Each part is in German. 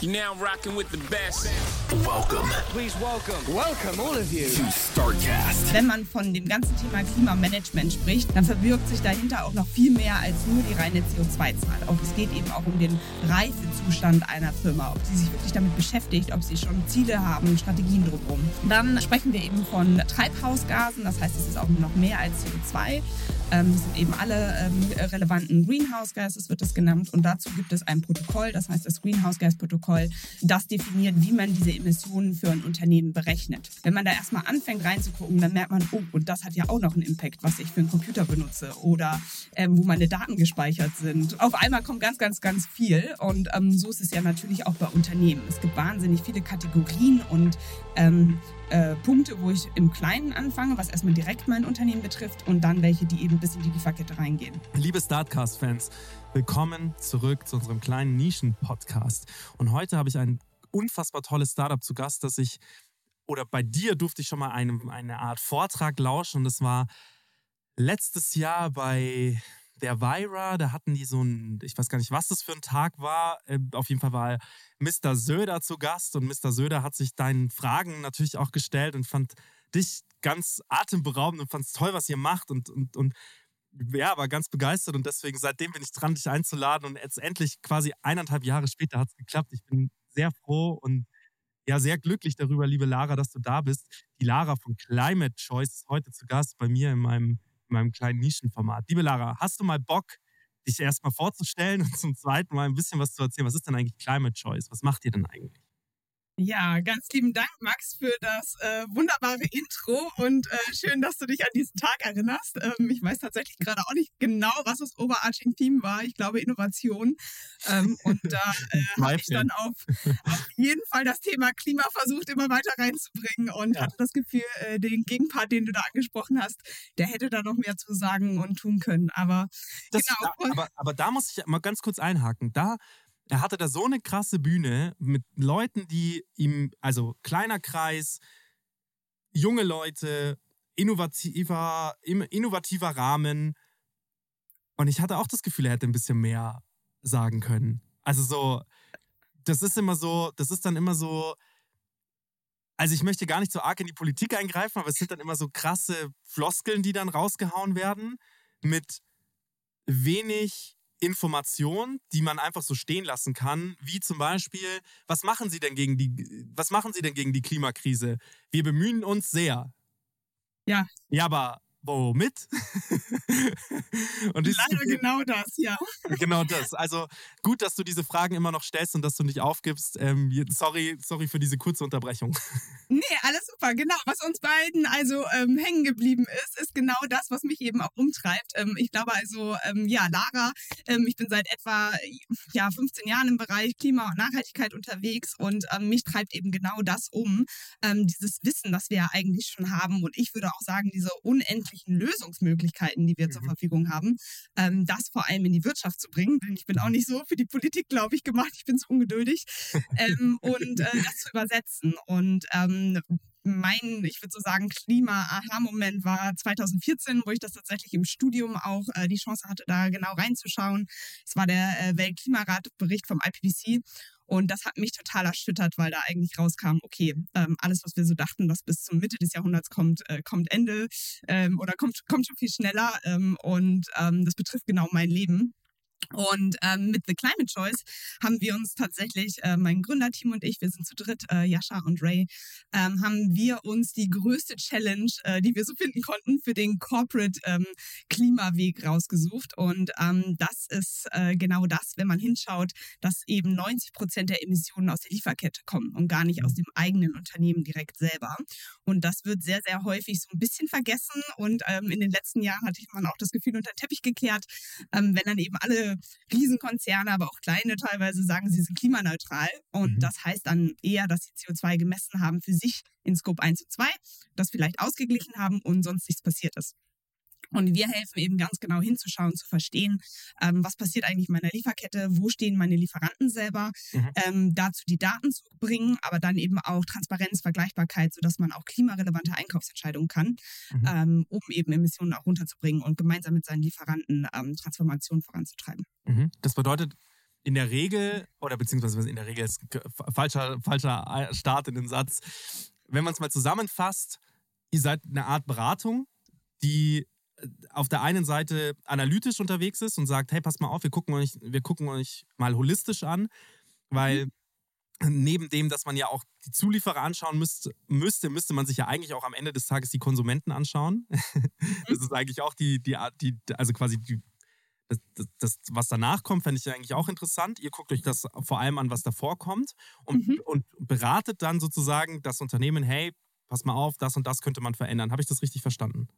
You now rocking with the best. Welcome Please welcome, welcome all of you. to StarCast. Wenn man von dem ganzen Thema Klimamanagement spricht, dann verbirgt sich dahinter auch noch viel mehr als nur die reine CO2-Zahl. Auch es geht eben auch um den Reifezustand einer Firma, ob sie sich wirklich damit beschäftigt, ob sie schon Ziele haben, Strategien drumherum. Dann sprechen wir eben von Treibhausgasen, das heißt, es ist auch noch mehr als CO2. Ähm, das sind eben alle ähm, relevanten Greenhouse Gases, wird es genannt. Und dazu gibt es ein Protokoll, das heißt das Greenhouse Gas Protokoll, das definiert, wie man diese Emissionen für ein Unternehmen berechnet. Wenn man da erstmal anfängt reinzugucken, dann merkt man, oh, und das hat ja auch noch einen Impact, was ich für einen Computer benutze oder ähm, wo meine Daten gespeichert sind. Auf einmal kommt ganz, ganz, ganz viel. Und ähm, so ist es ja natürlich auch bei Unternehmen. Es gibt wahnsinnig viele Kategorien und ähm, äh, Punkte, wo ich im Kleinen anfange, was erstmal direkt mein Unternehmen betrifft und dann welche, die eben bis in die Lieferkette reingehen. Liebe Startcast-Fans, willkommen zurück zu unserem kleinen Nischen-Podcast. Und heute habe ich ein unfassbar tolles Startup zu Gast, das ich, oder bei dir durfte ich schon mal eine, eine Art Vortrag lauschen. Und das war letztes Jahr bei der Vira. Da hatten die so ein, ich weiß gar nicht, was das für ein Tag war. Äh, Auf jeden Fall war Mr. Söder zu Gast und Mr. Söder hat sich deinen Fragen natürlich auch gestellt und fand dich ganz atemberaubend und fand es toll, was ihr macht und, und, und ja, war ganz begeistert und deswegen seitdem bin ich dran, dich einzuladen und jetzt endlich quasi eineinhalb Jahre später hat es geklappt. Ich bin sehr froh und ja, sehr glücklich darüber, liebe Lara, dass du da bist. Die Lara von Climate Choice ist heute zu Gast bei mir in meinem, in meinem kleinen Nischenformat. Liebe Lara, hast du mal Bock, dich erstmal vorzustellen und zum zweiten Mal ein bisschen was zu erzählen? Was ist denn eigentlich Climate Choice? Was macht ihr denn eigentlich? Ja, ganz lieben Dank, Max, für das äh, wunderbare Intro und äh, schön, dass du dich an diesen Tag erinnerst. Ähm, ich weiß tatsächlich gerade auch nicht genau, was das overarching Theme war. Ich glaube Innovation. Ähm, und da äh, habe ich dann auf, auf jeden Fall das Thema Klima versucht, immer weiter reinzubringen und Ja. hatte das Gefühl, äh, den Gegenpart, den du da angesprochen hast, der hätte da noch mehr zu sagen und tun können. Aber Das, Genau. da, aber, aber da muss ich mal ganz kurz einhaken. Da, er hatte da so eine krasse Bühne mit Leuten, die ihm, also kleiner Kreis, junge Leute, innovativer, innovativer Rahmen. Und ich hatte auch das Gefühl, er hätte ein bisschen mehr sagen können. Also so, das ist immer so, das ist dann immer so, also ich möchte gar nicht so arg in die Politik eingreifen, aber es sind dann immer so krasse Floskeln, die dann rausgehauen werden mit wenig Information, die man einfach so stehen lassen kann, wie zum Beispiel, was machen Sie denn gegen die, was machen Sie denn gegen die Klimakrise? Wir bemühen uns sehr. Ja. Ja, aber womit? und leider genau das, ja. genau das. Also gut, dass du diese Fragen immer noch stellst und dass du nicht aufgibst. Ähm, sorry, sorry für diese kurze Unterbrechung. Nee, alles super. Genau. Was uns beiden also ähm, hängen geblieben ist, ist genau das, was mich eben auch umtreibt. Ähm, ich glaube also, ähm, ja, Lara, ähm, ich bin seit etwa ja, 15 Jahren im Bereich Klima und Nachhaltigkeit unterwegs und ähm, mich treibt eben genau das um, dieses Wissen, das wir ja eigentlich schon haben und ich würde auch sagen, diese unendlichen Lösungsmöglichkeiten, die wir zur Mhm. Verfügung haben, ähm, das vor allem in die Wirtschaft zu bringen. Denn ich bin auch nicht so für die Politik, glaube ich, gemacht. Ich bin zu ungeduldig ähm, und äh, das zu übersetzen. Und ähm, mein, ich würde so sagen, Klima-Aha-Moment war 2014, wo ich das tatsächlich im Studium auch äh, die Chance hatte, da genau reinzuschauen. Es war der äh, Weltklimaratbericht vom IPCC. Und das hat mich total erschüttert, weil da eigentlich rauskam, okay, ähm, alles, was wir so dachten, was bis zum Mitte des Jahrhunderts kommt, äh, kommt Ende ähm, oder kommt, kommt schon viel schneller. Ähm, und ähm, das betrifft genau mein Leben. Und ähm, mit The Climate Choice haben wir uns tatsächlich, äh, mein Gründerteam und ich, wir sind zu dritt, äh, Jascha und Ray, ähm, haben wir uns die größte Challenge, äh, die wir so finden konnten, für den Corporate ähm, Klimaweg rausgesucht. Und ähm, das ist äh, genau das, wenn man hinschaut, dass eben 90 Prozent der Emissionen aus der Lieferkette kommen und gar nicht aus dem eigenen Unternehmen direkt selber. Und das wird sehr, sehr häufig so ein bisschen vergessen. Und ähm, in den letzten Jahren hatte man auch das Gefühl unter den Teppich gekehrt, ähm, wenn dann eben alle Riesenkonzerne, aber auch kleine teilweise sagen, sie sind klimaneutral. Und Mhm. das heißt dann eher, dass sie CO2 gemessen haben für sich in Scope 1 und 2, das vielleicht ausgeglichen haben und sonst nichts passiert ist. Und wir helfen eben ganz genau hinzuschauen, zu verstehen, ähm, was passiert eigentlich in meiner Lieferkette, wo stehen meine Lieferanten selber, Mhm. ähm, dazu die Daten zu bringen, aber dann eben auch Transparenz, Vergleichbarkeit, sodass man auch klimarelevante Einkaufsentscheidungen kann, Mhm. ähm, um eben Emissionen auch runterzubringen und gemeinsam mit seinen Lieferanten ähm, Transformation voranzutreiben. Mhm. Das bedeutet, in der Regel, oder beziehungsweise in der Regel ist falscher, falscher Start in den Satz, wenn man es mal zusammenfasst, ihr seid eine Art Beratung, die äh, auf der einen Seite analytisch unterwegs ist und sagt, hey, passt mal auf, wir gucken euch, wir gucken euch mal holistisch an, weil mhm neben dem, dass man ja auch die Zulieferer anschauen müsste, müsste, müsste man sich ja eigentlich auch am Ende des Tages die Konsumenten anschauen. das ist eigentlich auch die, die, die also quasi die, das, das, das, was danach kommt, fände ich eigentlich auch interessant. Ihr guckt euch das vor allem an, was davor kommt und, mhm. und beratet dann sozusagen das Unternehmen, hey, pass mal auf, das und das könnte man verändern. Habe ich das richtig verstanden?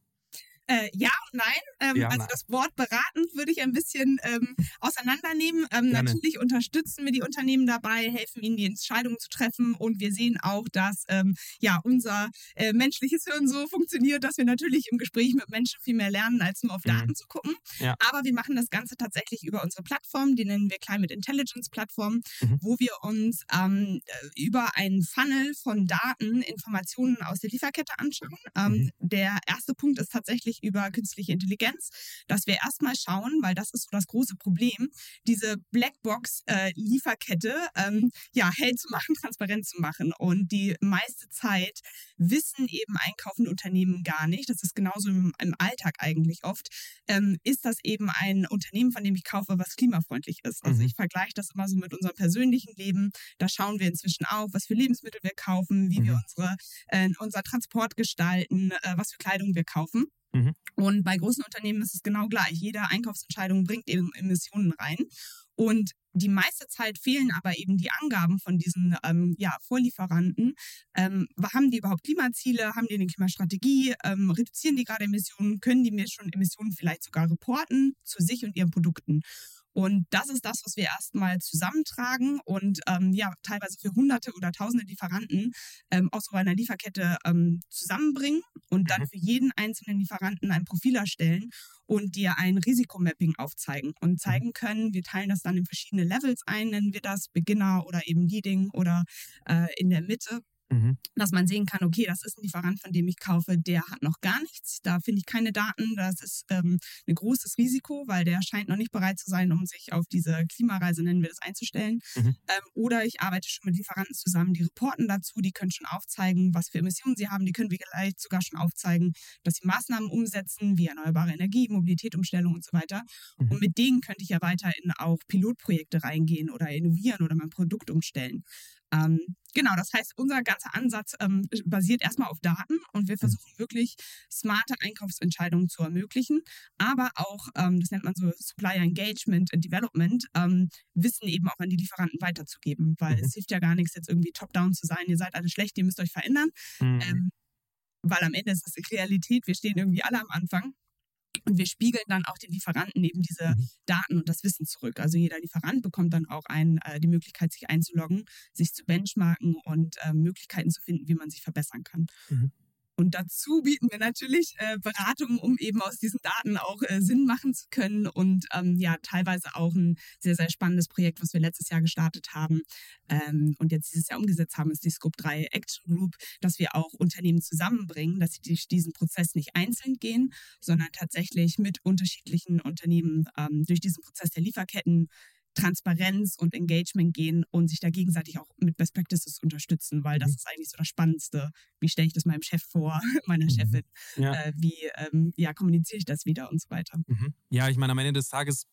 Äh, ja und nein. Ähm, ja, also nein. das Wort beratend würde ich ein bisschen ähm, auseinandernehmen. Ähm, natürlich unterstützen wir die Unternehmen dabei, helfen ihnen die Entscheidungen zu treffen und wir sehen auch, dass ähm, ja unser äh, menschliches Hirn so funktioniert, dass wir natürlich im Gespräch mit Menschen viel mehr lernen, als nur auf mhm. Daten mhm. zu gucken. Ja. Aber wir machen das Ganze tatsächlich über unsere Plattform, die nennen wir Climate Intelligence Plattform, mhm. wo wir uns ähm, über einen Funnel von Daten Informationen aus der Lieferkette anschauen. Ähm, mhm. Der erste Punkt ist tatsächlich über künstliche Intelligenz, dass wir erstmal schauen, weil das ist so das große Problem, diese Blackbox-Lieferkette äh, ähm, ja, hell zu machen, transparent zu machen. Und die meiste Zeit wissen eben einkaufende Unternehmen gar nicht, das ist genauso im, im Alltag eigentlich oft, ähm, ist das eben ein Unternehmen, von dem ich kaufe, was klimafreundlich ist. Also mhm. ich vergleiche das immer so mit unserem persönlichen Leben. Da schauen wir inzwischen auch, was für Lebensmittel wir kaufen, wie mhm. wir unsere, äh, unser Transport gestalten, äh, was für Kleidung wir kaufen. Mhm. Und bei großen Unternehmen ist es genau gleich. Jede Einkaufsentscheidung bringt eben Emissionen rein. Und die meiste Zeit fehlen aber eben die Angaben von diesen ähm, ja, Vorlieferanten. Ähm, haben die überhaupt Klimaziele? Haben die eine Klimastrategie? Ähm, reduzieren die gerade Emissionen? Können die mir schon Emissionen vielleicht sogar reporten zu sich und ihren Produkten? Und das ist das, was wir erstmal zusammentragen und ähm, ja, teilweise für hunderte oder tausende Lieferanten ähm, aus so einer Lieferkette ähm, zusammenbringen und dann mhm. für jeden einzelnen Lieferanten ein Profil erstellen und dir ein Risikomapping aufzeigen und mhm. zeigen können. Wir teilen das dann in verschiedene Levels ein, nennen wir das Beginner oder eben Leading oder äh, in der Mitte. Mhm. Dass man sehen kann, okay, das ist ein Lieferant, von dem ich kaufe, der hat noch gar nichts. Da finde ich keine Daten. Das ist ähm, ein großes Risiko, weil der scheint noch nicht bereit zu sein, um sich auf diese Klimareise, nennen wir das, einzustellen. Mhm. Ähm, oder ich arbeite schon mit Lieferanten zusammen, die reporten dazu, die können schon aufzeigen, was für Emissionen sie haben. Die können vielleicht sogar schon aufzeigen, dass sie Maßnahmen umsetzen, wie erneuerbare Energie, Mobilitätumstellung und so weiter. Mhm. Und mit denen könnte ich ja weiterhin auch Pilotprojekte reingehen oder innovieren oder mein Produkt umstellen. Ähm, genau, das heißt, unser ganzer Ansatz ähm, basiert erstmal auf Daten und wir mhm. versuchen wirklich smarte Einkaufsentscheidungen zu ermöglichen, aber auch, ähm, das nennt man so Supplier Engagement and Development, ähm, Wissen eben auch an die Lieferanten weiterzugeben, weil mhm. es hilft ja gar nichts, jetzt irgendwie top-down zu sein, ihr seid alle schlecht, ihr müsst euch verändern. Mhm. Ähm, weil am Ende ist das die Realität, wir stehen irgendwie alle am Anfang. Und wir spiegeln dann auch den Lieferanten eben diese mhm. Daten und das Wissen zurück. Also jeder Lieferant bekommt dann auch ein, äh, die Möglichkeit, sich einzuloggen, sich zu benchmarken und äh, Möglichkeiten zu finden, wie man sich verbessern kann. Mhm. Und dazu bieten wir natürlich äh, Beratungen, um eben aus diesen Daten auch äh, Sinn machen zu können. Und ähm, ja, teilweise auch ein sehr, sehr spannendes Projekt, was wir letztes Jahr gestartet haben ähm, und jetzt dieses Jahr umgesetzt haben, ist die Scope 3 Action Group, dass wir auch Unternehmen zusammenbringen, dass sie durch diesen Prozess nicht einzeln gehen, sondern tatsächlich mit unterschiedlichen Unternehmen ähm, durch diesen Prozess der Lieferketten Transparenz und Engagement gehen und sich da gegenseitig auch mit Best Practices unterstützen, weil das mhm. ist eigentlich so das Spannendste. Wie stelle ich das meinem Chef vor, meiner mhm. Chefin? Ja. Äh, wie ähm, ja, kommuniziere ich das wieder und so weiter? Mhm. Ja, ich meine, am Ende des Tages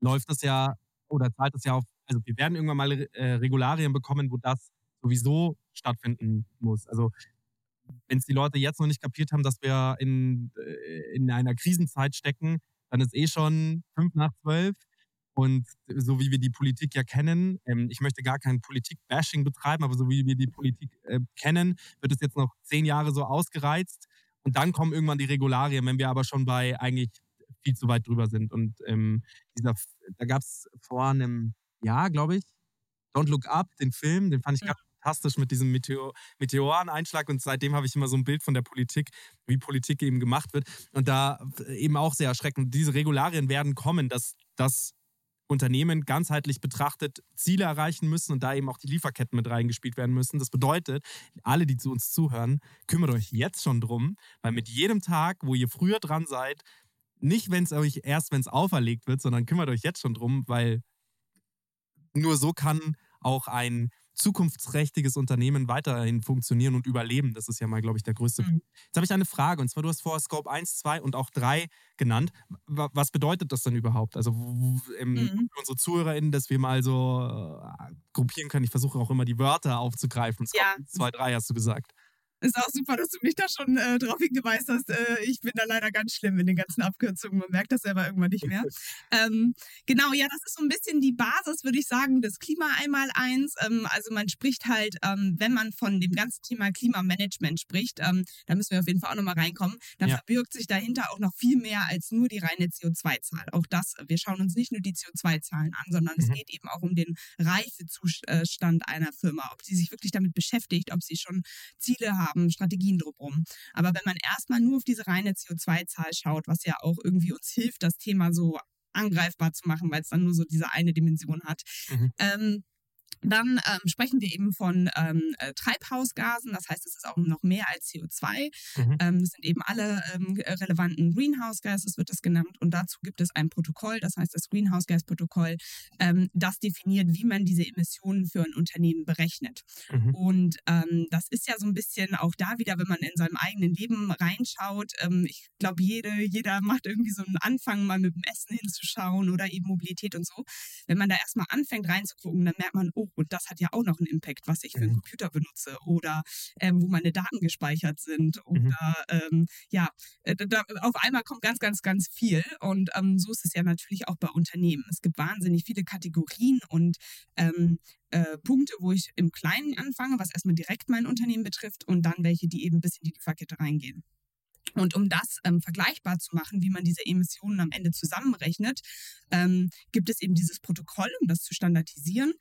läuft das ja oder zahlt das ja auf, also wir werden irgendwann mal äh, Regularien bekommen, wo das sowieso stattfinden muss. Also wenn es die Leute jetzt noch nicht kapiert haben, dass wir in, äh, in einer Krisenzeit stecken, dann ist eh schon fünf nach zwölf und so wie wir die Politik ja kennen, ähm, ich möchte gar kein Politik-Bashing betreiben, aber so wie wir die Politik äh, kennen, wird es jetzt noch zehn Jahre so ausgereizt. Und dann kommen irgendwann die Regularien, wenn wir aber schon bei eigentlich viel zu weit drüber sind. Und ähm, dieser, da gab es vor einem Jahr, glaube ich, Don't Look Up, den Film, den fand ich ganz fantastisch mit diesem Meteor Meteoreneinschlag und seitdem habe ich immer so ein Bild von der Politik, wie Politik eben gemacht wird. Und da äh, eben auch sehr erschreckend. Diese Regularien werden kommen, dass das Unternehmen ganzheitlich betrachtet Ziele erreichen müssen und da eben auch die Lieferketten mit reingespielt werden müssen. Das bedeutet, alle, die zu uns zuhören, kümmert euch jetzt schon drum, weil mit jedem Tag, wo ihr früher dran seid, nicht wenn es euch erst, wenn es auferlegt wird, sondern kümmert euch jetzt schon drum, weil nur so kann auch ein zukunftsträchtiges Unternehmen weiterhin funktionieren und überleben. Das ist ja mal, glaube ich, der größte. Mhm. Jetzt habe ich eine Frage und zwar, du hast vorher Scope 1, 2 und auch 3 genannt. Was bedeutet das denn überhaupt? Also ähm, mhm. unsere ZuhörerInnen, dass wir mal so äh, gruppieren können. Ich versuche auch immer die Wörter aufzugreifen. Scope ja. 2, 3 hast du gesagt. Ist auch super, dass du mich da schon äh, drauf hingeweist hast. Äh, ich bin da leider ganz schlimm in den ganzen Abkürzungen. Man merkt das selber irgendwann nicht mehr. ähm, genau, ja, das ist so ein bisschen die Basis, würde ich sagen, des Klima einmal eins. Ähm, also man spricht halt, ähm, wenn man von dem ganzen Thema Klimamanagement spricht, ähm, da müssen wir auf jeden Fall auch nochmal reinkommen, dann ja. verbirgt sich dahinter auch noch viel mehr als nur die reine CO2-Zahl. Auch das, wir schauen uns nicht nur die CO2-Zahlen an, sondern mhm. es geht eben auch um den Reifezustand einer Firma, ob sie sich wirklich damit beschäftigt, ob sie schon Ziele haben haben, Strategien drumherum. Aber wenn man erstmal nur auf diese reine CO2-Zahl schaut, was ja auch irgendwie uns hilft, das Thema so angreifbar zu machen, weil es dann nur so diese eine Dimension hat, mhm. ähm, dann ähm, sprechen wir eben von ähm, äh, Treibhausgasen, das heißt, es ist auch noch mehr als CO2. Mhm. Ähm, das sind eben alle ähm, relevanten Greenhouse Gases, wird das genannt. Und dazu gibt es ein Protokoll, das heißt das Greenhouse Gas Protokoll, ähm, das definiert, wie man diese Emissionen für ein Unternehmen berechnet. Mhm. Und ähm, das ist ja so ein bisschen auch da wieder, wenn man in seinem eigenen Leben reinschaut. ich glaube, jede, jeder macht irgendwie so einen Anfang, mal mit dem Essen hinzuschauen oder eben Mobilität und so. Wenn man da erstmal anfängt reinzugucken, dann merkt man, oh, und das hat ja auch noch einen Impact, was ich für einen mhm. Computer benutze oder ähm, wo meine Daten gespeichert sind mhm. oder ähm, ja, äh, da, auf einmal kommt ganz, ganz, ganz viel und ähm, so ist es ja natürlich auch bei Unternehmen. Es gibt wahnsinnig viele Kategorien und ähm, äh, Punkte, wo ich im Kleinen anfange, was erstmal direkt mein Unternehmen betrifft und dann welche, die eben bis in die Lieferkette reingehen. Und um das ähm, vergleichbar zu machen, wie man diese Emissionen am Ende zusammenrechnet, ähm, gibt es eben dieses Protokoll, um das zu standardisieren.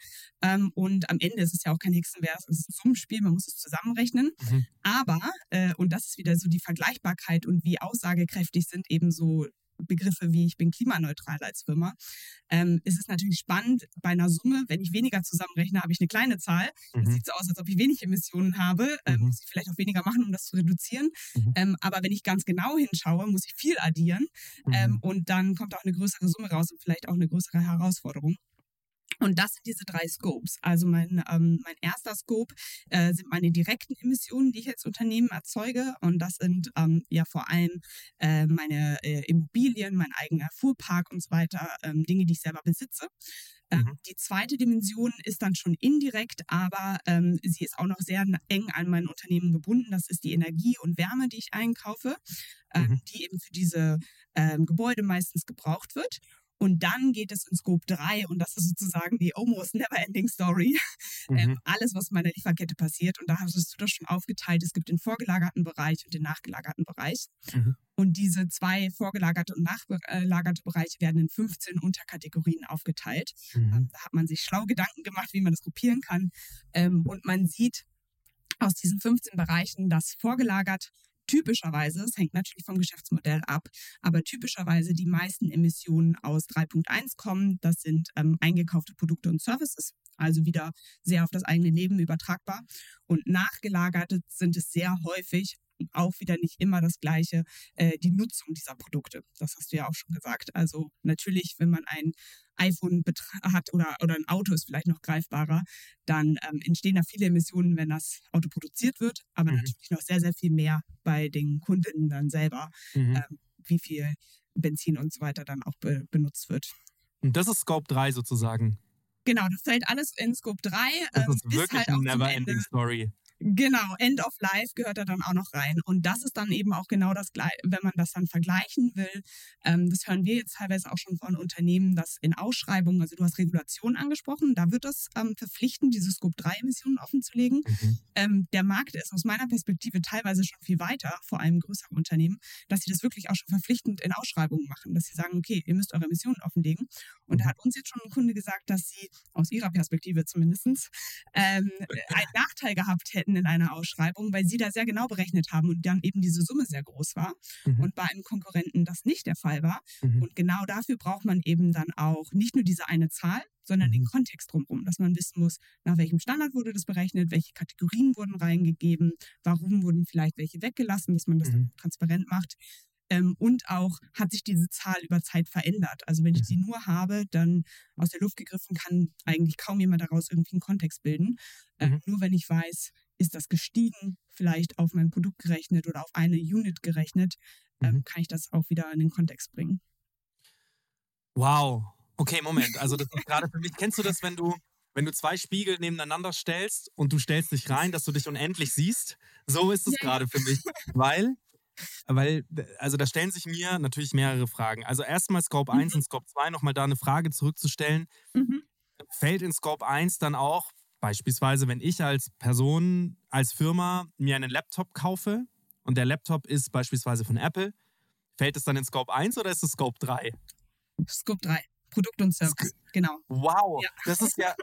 Ähm, und am Ende ist es ja auch kein Hexenwerk, es ist ein Summenspiel, man muss es zusammenrechnen. Mhm. Aber, äh, und das ist wieder so die Vergleichbarkeit und wie aussagekräftig sind eben so Begriffe wie ich bin klimaneutral als Firma, ähm, ist es natürlich spannend bei einer Summe, wenn ich weniger zusammenrechne, habe ich eine kleine Zahl. Mhm. sieht so aus, als ob ich wenig Emissionen habe, ähm, mhm. muss ich vielleicht auch weniger machen, um das zu reduzieren. Mhm. Ähm, aber wenn ich ganz genau hinschaue, muss ich viel addieren ähm, mhm. und dann kommt auch eine größere Summe raus und vielleicht auch eine größere Herausforderung. Und das sind diese drei Scopes. Also mein, ähm, mein erster Scope äh, sind meine direkten Emissionen, die ich als Unternehmen erzeuge. Und das sind ähm, ja vor allem äh, meine äh, Immobilien, mein eigener Fuhrpark und so weiter, ähm, Dinge, die ich selber besitze. Ähm, mhm. Die zweite Dimension ist dann schon indirekt, aber ähm, sie ist auch noch sehr eng an mein Unternehmen gebunden. Das ist die Energie und Wärme, die ich einkaufe, ähm, mhm. die eben für diese ähm, Gebäude meistens gebraucht wird. Und dann geht es in Scope 3 und das ist sozusagen die almost never ending story. Ähm, mhm. Ähm, alles, was in meiner Lieferkette passiert. Und da hast du das schon aufgeteilt. Es gibt den vorgelagerten Bereich und den nachgelagerten Bereich. Mhm. Und diese zwei vorgelagerte und nachgelagerte Bereiche werden in 15 Unterkategorien aufgeteilt. Mhm. Ähm, da hat man sich schlau Gedanken gemacht, wie man das gruppieren kann. Ähm, und man sieht aus diesen 15 Bereichen, dass vorgelagert typischerweise, es hängt natürlich vom Geschäftsmodell ab, aber typischerweise die meisten Emissionen aus 3.1 kommen. Das sind ähm, eingekaufte Produkte und Services, also wieder sehr auf das eigene Leben übertragbar. Und nachgelagerte sind es sehr häufig auch wieder nicht immer das Gleiche, äh, die Nutzung dieser Produkte. Das hast du ja auch schon gesagt. Also natürlich, wenn man ein iPhone hat oder, oder ein Auto ist vielleicht noch greifbarer, dann ähm, entstehen da viele Emissionen, wenn das Auto produziert wird, aber mhm. natürlich noch sehr, sehr viel mehr bei den Kundinnen dann selber, mhm. ähm, wie viel Benzin und so weiter dann auch be benutzt wird. Und das ist Scope 3 sozusagen. Genau, das fällt alles in Scope 3. Das ähm, ist wirklich halt eine never-ending Story. Genau, End of Life gehört da dann auch noch rein. Und das ist dann eben auch genau das Gleiche, wenn man das dann vergleichen will. Ähm, das hören wir jetzt teilweise auch schon von Unternehmen, dass in Ausschreibungen, also du hast Regulation angesprochen, da wird es ähm, verpflichtend, diese Scope-3-Emissionen offenzulegen. Mhm. Ähm, der Markt ist aus meiner Perspektive teilweise schon viel weiter, vor allem größere Unternehmen, dass sie das wirklich auch schon verpflichtend in Ausschreibungen machen, dass sie sagen, okay, ihr müsst eure Emissionen offenlegen. Und da mhm. hat uns jetzt schon ein Kunde gesagt, dass sie aus ihrer Perspektive zumindest ähm, einen Nachteil gehabt hätten, hätten in einer Ausschreibung, weil sie da sehr genau berechnet haben und dann eben diese Summe sehr groß war mhm. und bei einem Konkurrenten das nicht der Fall war. Mhm. Und genau dafür braucht man eben dann auch nicht nur diese eine Zahl, sondern den mhm. Kontext drumherum, dass man wissen muss, nach welchem Standard wurde das berechnet, welche Kategorien wurden reingegeben, warum wurden vielleicht welche weggelassen, dass man das mhm. transparent macht. Ähm, und auch hat sich diese Zahl über Zeit verändert. Also wenn ich Mhm. sie nur habe, dann aus der Luft gegriffen, kann eigentlich kaum jemand daraus irgendwie einen Kontext bilden. Ähm, Mhm. Nur wenn ich weiß, ist das gestiegen, vielleicht auf mein Produkt gerechnet oder auf eine Unit gerechnet, ähm, Mhm. kann ich das auch wieder in den Kontext bringen. Wow. Okay, Moment. Also das ist gerade für mich. Kennst du das, wenn du, wenn du zwei Spiegel nebeneinander stellst und du stellst dich rein, dass du dich unendlich siehst? So ist es Ja, gerade für mich. Weil, weil, also da stellen sich mir natürlich mehrere Fragen. Also erstmal Scope 1 Mhm. und Scope 2 nochmal da eine Frage zurückzustellen. Mhm. Fällt in Scope 1 dann auch, beispielsweise, wenn ich als Person, als Firma mir einen Laptop kaufe und der Laptop ist beispielsweise von Apple, fällt es dann in Scope 1 oder ist es Scope 3? Scope 3, Produkt und Service. Genau. Wow, Ja. das ist ja,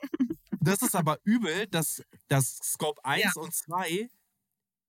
das ist aber übel, dass das Scope 1 Ja. und 2,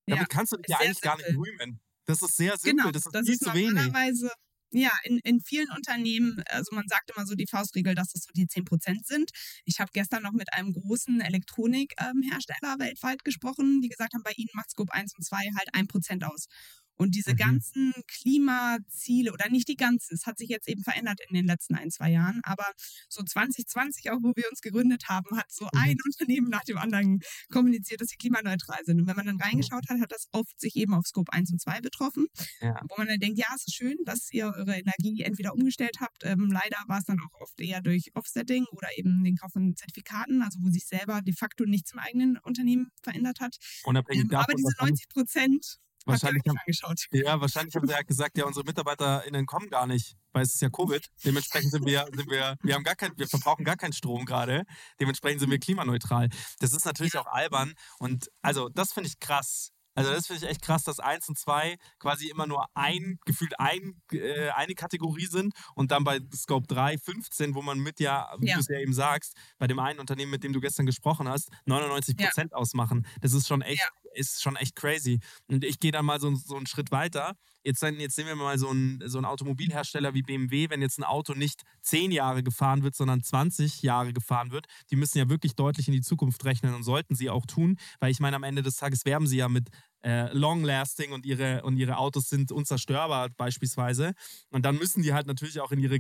Ja, damit kannst du dich ja eigentlich gar nicht simpel. rühmen. Das ist sehr simpel, Genau, das ist das viel ist zu wenig. normalerweise, ja, in, in vielen Unternehmen, also man sagt immer so die Faustregel, dass das so die 10% sind. Ich habe gestern noch mit einem großen Elektronikhersteller weltweit gesprochen, die gesagt haben, bei ihnen macht Scope 1 und 2 halt 1% aus. Und diese Mhm. ganzen Klimaziele, oder nicht die ganzen, es hat sich jetzt eben verändert in den letzten ein, zwei Jahren, aber so 2020, auch wo wir uns gegründet haben, hat so Mhm. ein Unternehmen nach dem anderen kommuniziert, dass sie klimaneutral sind. Und wenn man dann reingeschaut hat, hat das oft sich eben auf Scope 1 und 2 betroffen Ja. wo man dann denkt, ja, es ist schön, dass ihr eure Energie entweder umgestellt habt. Ähm, leider war es dann auch oft eher durch Offsetting oder eben den Kauf von Zertifikaten, also wo sich selber de facto nichts im eigenen Unternehmen verändert hat. Unabhängig Ähm, davon, aber diese was haben- 90 Prozent Wahrscheinlich haben- nicht angeschaut. Ja, wahrscheinlich haben sie ja gesagt, ja, unsere MitarbeiterInnen kommen gar nicht, weil es ist ja Covid. Dementsprechend sind wir, sind wir, wir haben gar kein, wir verbrauchen gar keinen Strom gerade. Dementsprechend sind wir klimaneutral. Das ist natürlich auch albern. Und also, das finde ich krass. Also, das finde ich echt krass, dass 1 und 2 quasi immer nur ein, gefühlt ein, äh, eine Kategorie sind und dann bei Scope 3 15, wo man mit ja, wie Ja. du es ja eben sagst, bei dem einen Unternehmen, mit dem du gestern gesprochen hast, 99 Prozent ausmachen. Das ist schon echt, Ja. Ist schon echt crazy. Und ich gehe dann mal so, so einen Schritt weiter. Jetzt, jetzt sehen wir mal so einen, so einen Automobilhersteller wie BMW, wenn jetzt ein Auto nicht 10 Jahre gefahren wird, sondern 20 Jahre gefahren wird, die müssen ja wirklich deutlich in die Zukunft rechnen und sollten sie auch tun, weil ich meine, am Ende des Tages werben sie ja mit äh, Long-Lasting und ihre, und ihre Autos sind unzerstörbar beispielsweise. Und dann müssen die halt natürlich auch in ihre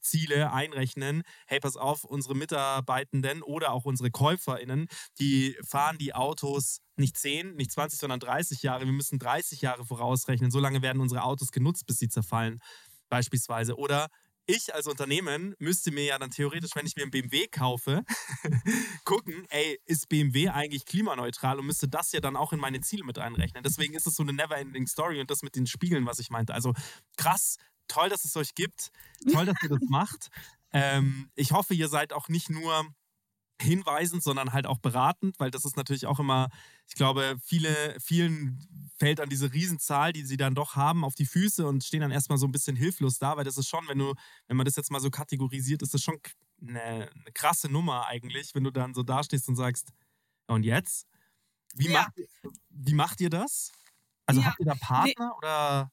Klimaziele einrechnen. Hey, pass auf, unsere Mitarbeitenden oder auch unsere KäuferInnen, die fahren die Autos nicht 10, nicht 20, sondern 30 Jahre. Wir müssen 30 Jahre vorausrechnen. So lange werden unsere Autos genutzt, bis sie zerfallen, beispielsweise. Oder ich als Unternehmen müsste mir ja dann theoretisch, wenn ich mir einen BMW kaufe, gucken, ey, ist BMW eigentlich klimaneutral und müsste das ja dann auch in meine Ziele mit einrechnen. Deswegen ist es so eine never-ending Story und das mit den Spiegeln, was ich meinte. Also krass, toll, dass es euch gibt, toll, dass ihr das macht. Ähm, ich hoffe, ihr seid auch nicht nur hinweisend, sondern halt auch beratend, weil das ist natürlich auch immer, ich glaube, viele, vielen fällt an diese Riesenzahl, die sie dann doch haben, auf die Füße und stehen dann erstmal so ein bisschen hilflos da, weil das ist schon, wenn du, wenn man das jetzt mal so kategorisiert, ist das schon eine, eine krasse Nummer eigentlich, wenn du dann so dastehst und sagst, und jetzt? Wie, Ja. macht, wie macht ihr das? Also Ja, habt ihr da Partner oder?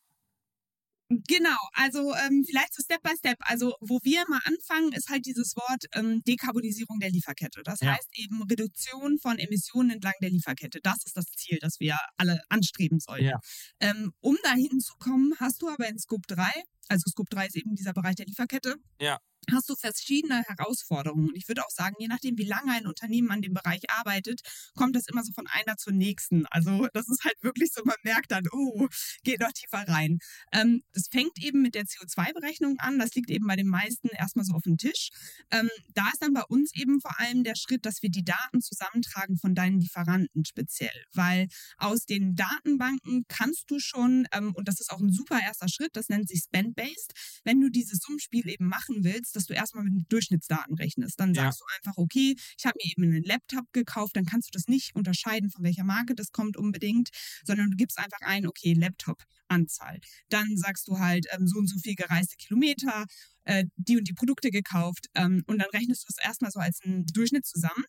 Genau, also ähm, vielleicht so Step by Step. Also wo wir mal anfangen, ist halt dieses Wort ähm, Dekarbonisierung der Lieferkette. Das Ja. heißt eben Reduktion von Emissionen entlang der Lieferkette. Das ist das Ziel, das wir alle anstreben sollten. Ja. Ähm, um dahin zu kommen, hast du aber in Scope 3, also Scope 3 ist eben dieser Bereich der Lieferkette, Ja. Hast du verschiedene Herausforderungen. Und ich würde auch sagen, je nachdem, wie lange ein Unternehmen an dem Bereich arbeitet, kommt das immer so von einer zur nächsten. Also das ist halt wirklich so, man merkt dann, oh, geht noch tiefer rein. Ähm, das fängt eben mit der CO2-Berechnung an. Das liegt eben bei den meisten erstmal so auf dem Tisch. Ähm, da ist dann bei uns eben vor allem der Schritt, dass wir die Daten zusammentragen von deinen Lieferanten speziell. Weil aus den Datenbanken kannst du schon, ähm, und das ist auch ein super erster Schritt, das nennt sich Spend-Based, wenn du dieses Summspiel eben machen willst, dass du erstmal mit den Durchschnittsdaten rechnest. Dann Ja. sagst du einfach, okay, ich habe mir eben einen Laptop gekauft, dann kannst du das nicht unterscheiden, von welcher Marke das kommt unbedingt, sondern du gibst einfach ein, okay, Laptop-Anzahl. Dann sagst du halt ähm, so und so viel gereiste Kilometer, äh, die und die Produkte gekauft ähm, und dann rechnest du das erstmal so als einen Durchschnitt zusammen.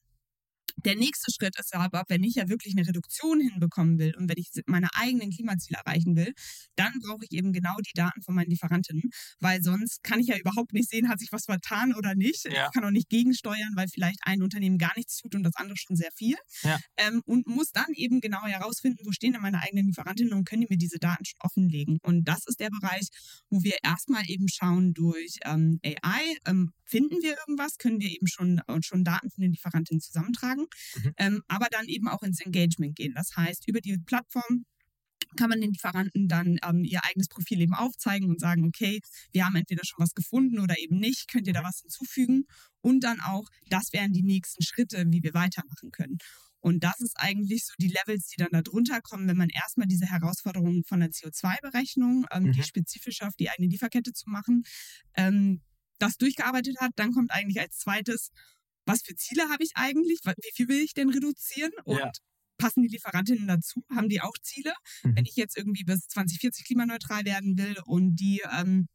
Der nächste Schritt ist aber, wenn ich ja wirklich eine Reduktion hinbekommen will und wenn ich meine eigenen Klimaziele erreichen will, dann brauche ich eben genau die Daten von meinen Lieferantinnen, weil sonst kann ich ja überhaupt nicht sehen, hat sich was vertan oder nicht. Ja. Ich kann auch nicht gegensteuern, weil vielleicht ein Unternehmen gar nichts tut und das andere schon sehr viel. Ja. Ähm, und muss dann eben genau herausfinden, wo stehen denn meine eigenen Lieferantinnen und können die mir diese Daten schon offenlegen. Und das ist der Bereich, wo wir erstmal eben schauen durch ähm, AI, ähm, finden wir irgendwas, können wir eben schon, äh, schon Daten von den Lieferantinnen zusammentragen, mhm. ähm, aber dann eben auch ins Engagement gehen. Das heißt, über die Plattform kann man den Lieferanten dann ähm, ihr eigenes Profil eben aufzeigen und sagen, okay, wir haben entweder schon was gefunden oder eben nicht, könnt ihr da was hinzufügen? Und dann auch, das wären die nächsten Schritte, wie wir weitermachen können. Und das ist eigentlich so die Levels, die dann da drunter kommen, wenn man erstmal diese Herausforderungen von der CO2-Berechnung, ähm, mhm. die spezifisch auf die eigene Lieferkette zu machen, ähm, das durchgearbeitet hat, dann kommt eigentlich als zweites, was für Ziele habe ich eigentlich? Wie viel will ich denn reduzieren? Und ja. passen die Lieferantinnen dazu? Haben die auch Ziele? Mhm. Wenn ich jetzt irgendwie bis 2040 klimaneutral werden will und die ähm,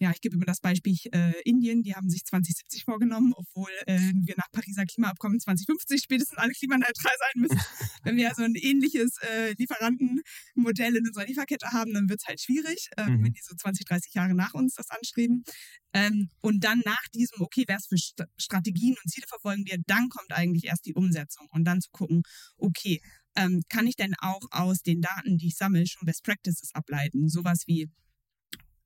ja, ich gebe immer das Beispiel äh, Indien, die haben sich 2070 vorgenommen, obwohl äh, wir nach Pariser Klimaabkommen 2050 spätestens alle klimaneutral sein müssen. Wenn wir also ein ähnliches äh, Lieferantenmodell in unserer Lieferkette haben, dann wird es halt schwierig, äh, mhm. wenn die so 20, 30 Jahre nach uns das anstreben. Ähm, und dann nach diesem, okay, was für St Strategien und Ziele verfolgen wir, dann kommt eigentlich erst die Umsetzung und dann zu gucken, okay, ähm, kann ich denn auch aus den Daten, die ich sammle, schon Best Practices ableiten? Sowas wie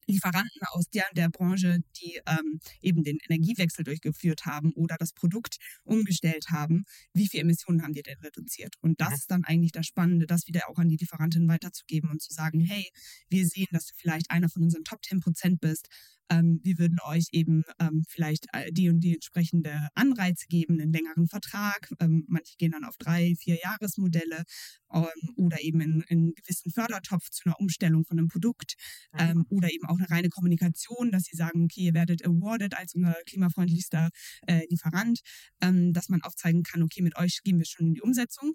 Lieferanten aus der, der Branche, die ähm, eben den Energiewechsel durchgeführt haben oder das Produkt umgestellt haben, wie viele Emissionen haben die denn reduziert? Und das mhm. ist dann eigentlich das Spannende, das wieder auch an die Lieferantin weiterzugeben und zu sagen, hey, wir sehen, dass du vielleicht einer von unseren Top 10 Prozent bist, ähm, wir würden euch eben ähm, vielleicht äh, die und die entsprechende Anreize geben, einen längeren Vertrag. Ähm, manche gehen dann auf drei, vier Jahresmodelle ähm, oder eben in, in einen gewissen Fördertopf zu einer Umstellung von einem Produkt ähm, oder eben auch eine reine Kommunikation, dass sie sagen, okay, ihr werdet awarded als unser klimafreundlichster äh, Lieferant, ähm, dass man aufzeigen kann, okay, mit euch gehen wir schon in die Umsetzung.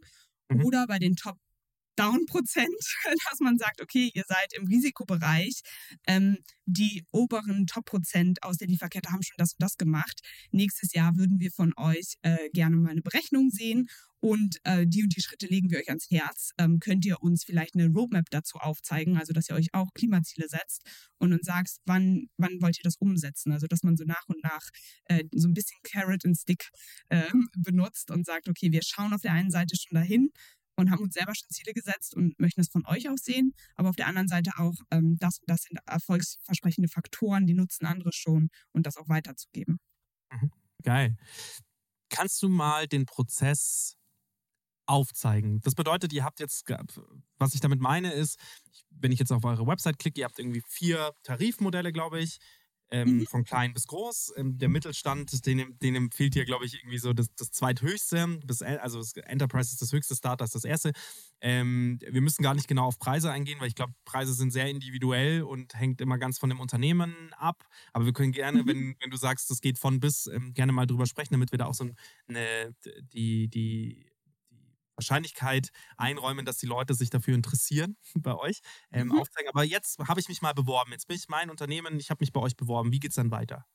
Mhm. Oder bei den Top Down-Prozent, dass man sagt, okay, ihr seid im Risikobereich. Ähm, die oberen Top-Prozent aus der Lieferkette haben schon das und das gemacht. Nächstes Jahr würden wir von euch äh, gerne mal eine Berechnung sehen und äh, die und die Schritte legen wir euch ans Herz. Ähm, könnt ihr uns vielleicht eine Roadmap dazu aufzeigen, also dass ihr euch auch Klimaziele setzt und uns sagst, wann, wann wollt ihr das umsetzen? Also dass man so nach und nach äh, so ein bisschen Carrot and Stick äh, benutzt und sagt, okay, wir schauen auf der einen Seite schon dahin, und haben uns selber schon Ziele gesetzt und möchten es von euch auch sehen. Aber auf der anderen Seite auch, ähm, das, das sind erfolgsversprechende Faktoren, die nutzen andere schon und das auch weiterzugeben. Mhm. Geil. Kannst du mal den Prozess aufzeigen? Das bedeutet, ihr habt jetzt, was ich damit meine, ist, wenn ich jetzt auf eure Website klicke, ihr habt irgendwie vier Tarifmodelle, glaube ich ähm, mhm. von klein bis groß. Ähm, der Mittelstand, den, den empfiehlt hier, glaube ich, irgendwie so das, das zweithöchste. Bis, also das Enterprise ist das höchste, Starter ist das erste. Ähm, wir müssen gar nicht genau auf Preise eingehen, weil ich glaube, Preise sind sehr individuell und hängt immer ganz von dem Unternehmen ab. Aber wir können gerne, mhm. wenn, wenn du sagst, das geht von bis, ähm, gerne mal drüber sprechen, damit wir da auch so eine, die, die Wahrscheinlichkeit einräumen, dass die Leute sich dafür interessieren bei euch, ähm, mhm. aufzeigen. Aber jetzt habe ich mich mal beworben. Jetzt bin ich mein Unternehmen, ich habe mich bei euch beworben. Wie geht es dann weiter?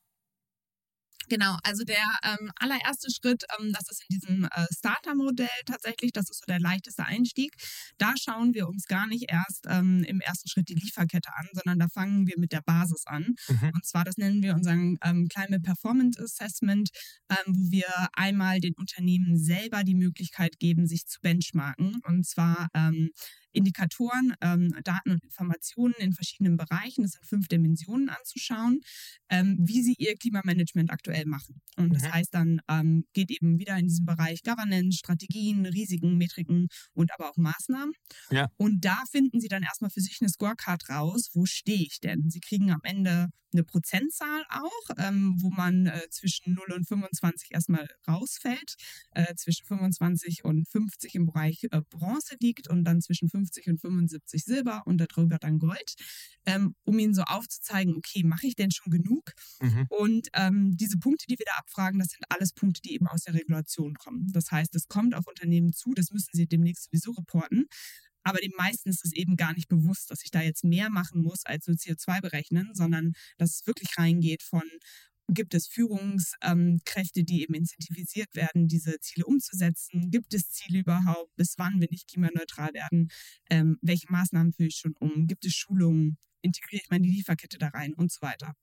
Genau, also der ähm, allererste Schritt, ähm, das ist in diesem äh, Starter-Modell tatsächlich, das ist so der leichteste Einstieg. Da schauen wir uns gar nicht erst ähm, im ersten Schritt die Lieferkette an, sondern da fangen wir mit der Basis an. Mhm. Und zwar, das nennen wir unseren ähm, Climate Performance Assessment, ähm, wo wir einmal den Unternehmen selber die Möglichkeit geben, sich zu benchmarken. Und zwar ähm, Indikatoren, ähm, Daten und Informationen in verschiedenen Bereichen, das sind fünf Dimensionen anzuschauen, ähm, wie sie ihr Klimamanagement aktuell machen. Und mhm. das heißt dann, ähm, geht eben wieder in diesen Bereich Governance, Strategien, Risiken, Metriken und aber auch Maßnahmen. Ja. Und da finden sie dann erstmal für sich eine Scorecard raus, wo stehe ich denn? Sie kriegen am Ende eine Prozentzahl auch, ähm, wo man äh, zwischen 0 und 25 erstmal rausfällt, äh, zwischen 25 und 50 im Bereich äh, Bronze liegt und dann zwischen 50 50 und 75 Silber und darüber dann Gold, ähm, um ihnen so aufzuzeigen, okay, mache ich denn schon genug? Mhm. Und ähm, diese Punkte, die wir da abfragen, das sind alles Punkte, die eben aus der Regulation kommen. Das heißt, es kommt auf Unternehmen zu, das müssen sie demnächst sowieso reporten. Aber den meisten ist es eben gar nicht bewusst, dass ich da jetzt mehr machen muss als nur CO2 berechnen, sondern dass es wirklich reingeht von Gibt es Führungskräfte, die eben incentivisiert werden, diese Ziele umzusetzen? Gibt es Ziele überhaupt? Bis wann will ich klimaneutral werden? Ähm, welche Maßnahmen führe ich schon um? Gibt es Schulungen? Integriere ich meine Lieferkette da rein und so weiter?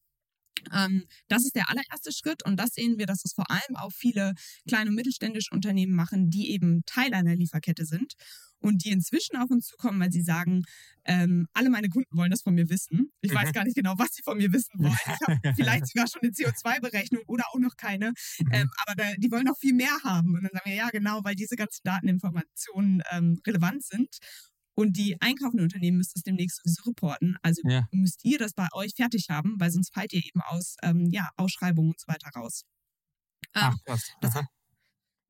Ähm, das ist der allererste Schritt und das sehen wir, dass es vor allem auch viele kleine und mittelständische Unternehmen machen, die eben Teil einer Lieferkette sind und die inzwischen auf uns zukommen, weil sie sagen, ähm, alle meine Kunden wollen das von mir wissen. Ich weiß mhm. gar nicht genau, was sie von mir wissen wollen. Ich habe vielleicht sogar schon eine CO2-Berechnung oder auch noch keine. Mhm. Ähm, aber da, die wollen noch viel mehr haben. Und dann sagen wir, ja, genau, weil diese ganzen Dateninformationen ähm, relevant sind. Und die einkaufenden Unternehmen müssen das demnächst sowieso reporten. Also ja. müsst ihr das bei euch fertig haben, weil sonst fallt ihr eben aus ähm, ja, Ausschreibungen und so weiter raus. Ach, ähm, krass. Das,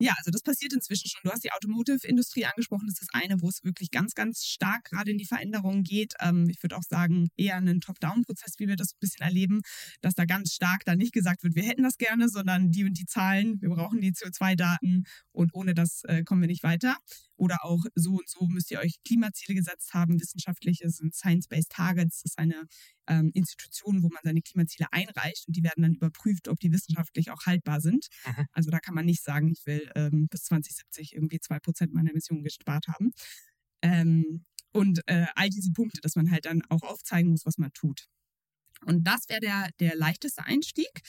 ja, also das passiert inzwischen schon. Du hast die Automotive-Industrie angesprochen. Das ist das eine, wo es wirklich ganz, ganz stark gerade in die Veränderungen geht. Ähm, ich würde auch sagen, eher einen Top-Down-Prozess, wie wir das ein bisschen erleben, dass da ganz stark da nicht gesagt wird, wir hätten das gerne, sondern die und die Zahlen, wir brauchen die CO2-Daten und ohne das äh, kommen wir nicht weiter. Oder auch so und so müsst ihr euch Klimaziele gesetzt haben. Wissenschaftliche sind Science-Based Targets. Das ist eine ähm, Institution, wo man seine Klimaziele einreicht und die werden dann überprüft, ob die wissenschaftlich auch haltbar sind. Mhm. Also da kann man nicht sagen, ich will ähm, bis 2070 irgendwie zwei Prozent meiner Emissionen gespart haben. Ähm, und äh, all diese Punkte, dass man halt dann auch aufzeigen muss, was man tut. Und das wäre der, der leichteste Einstieg.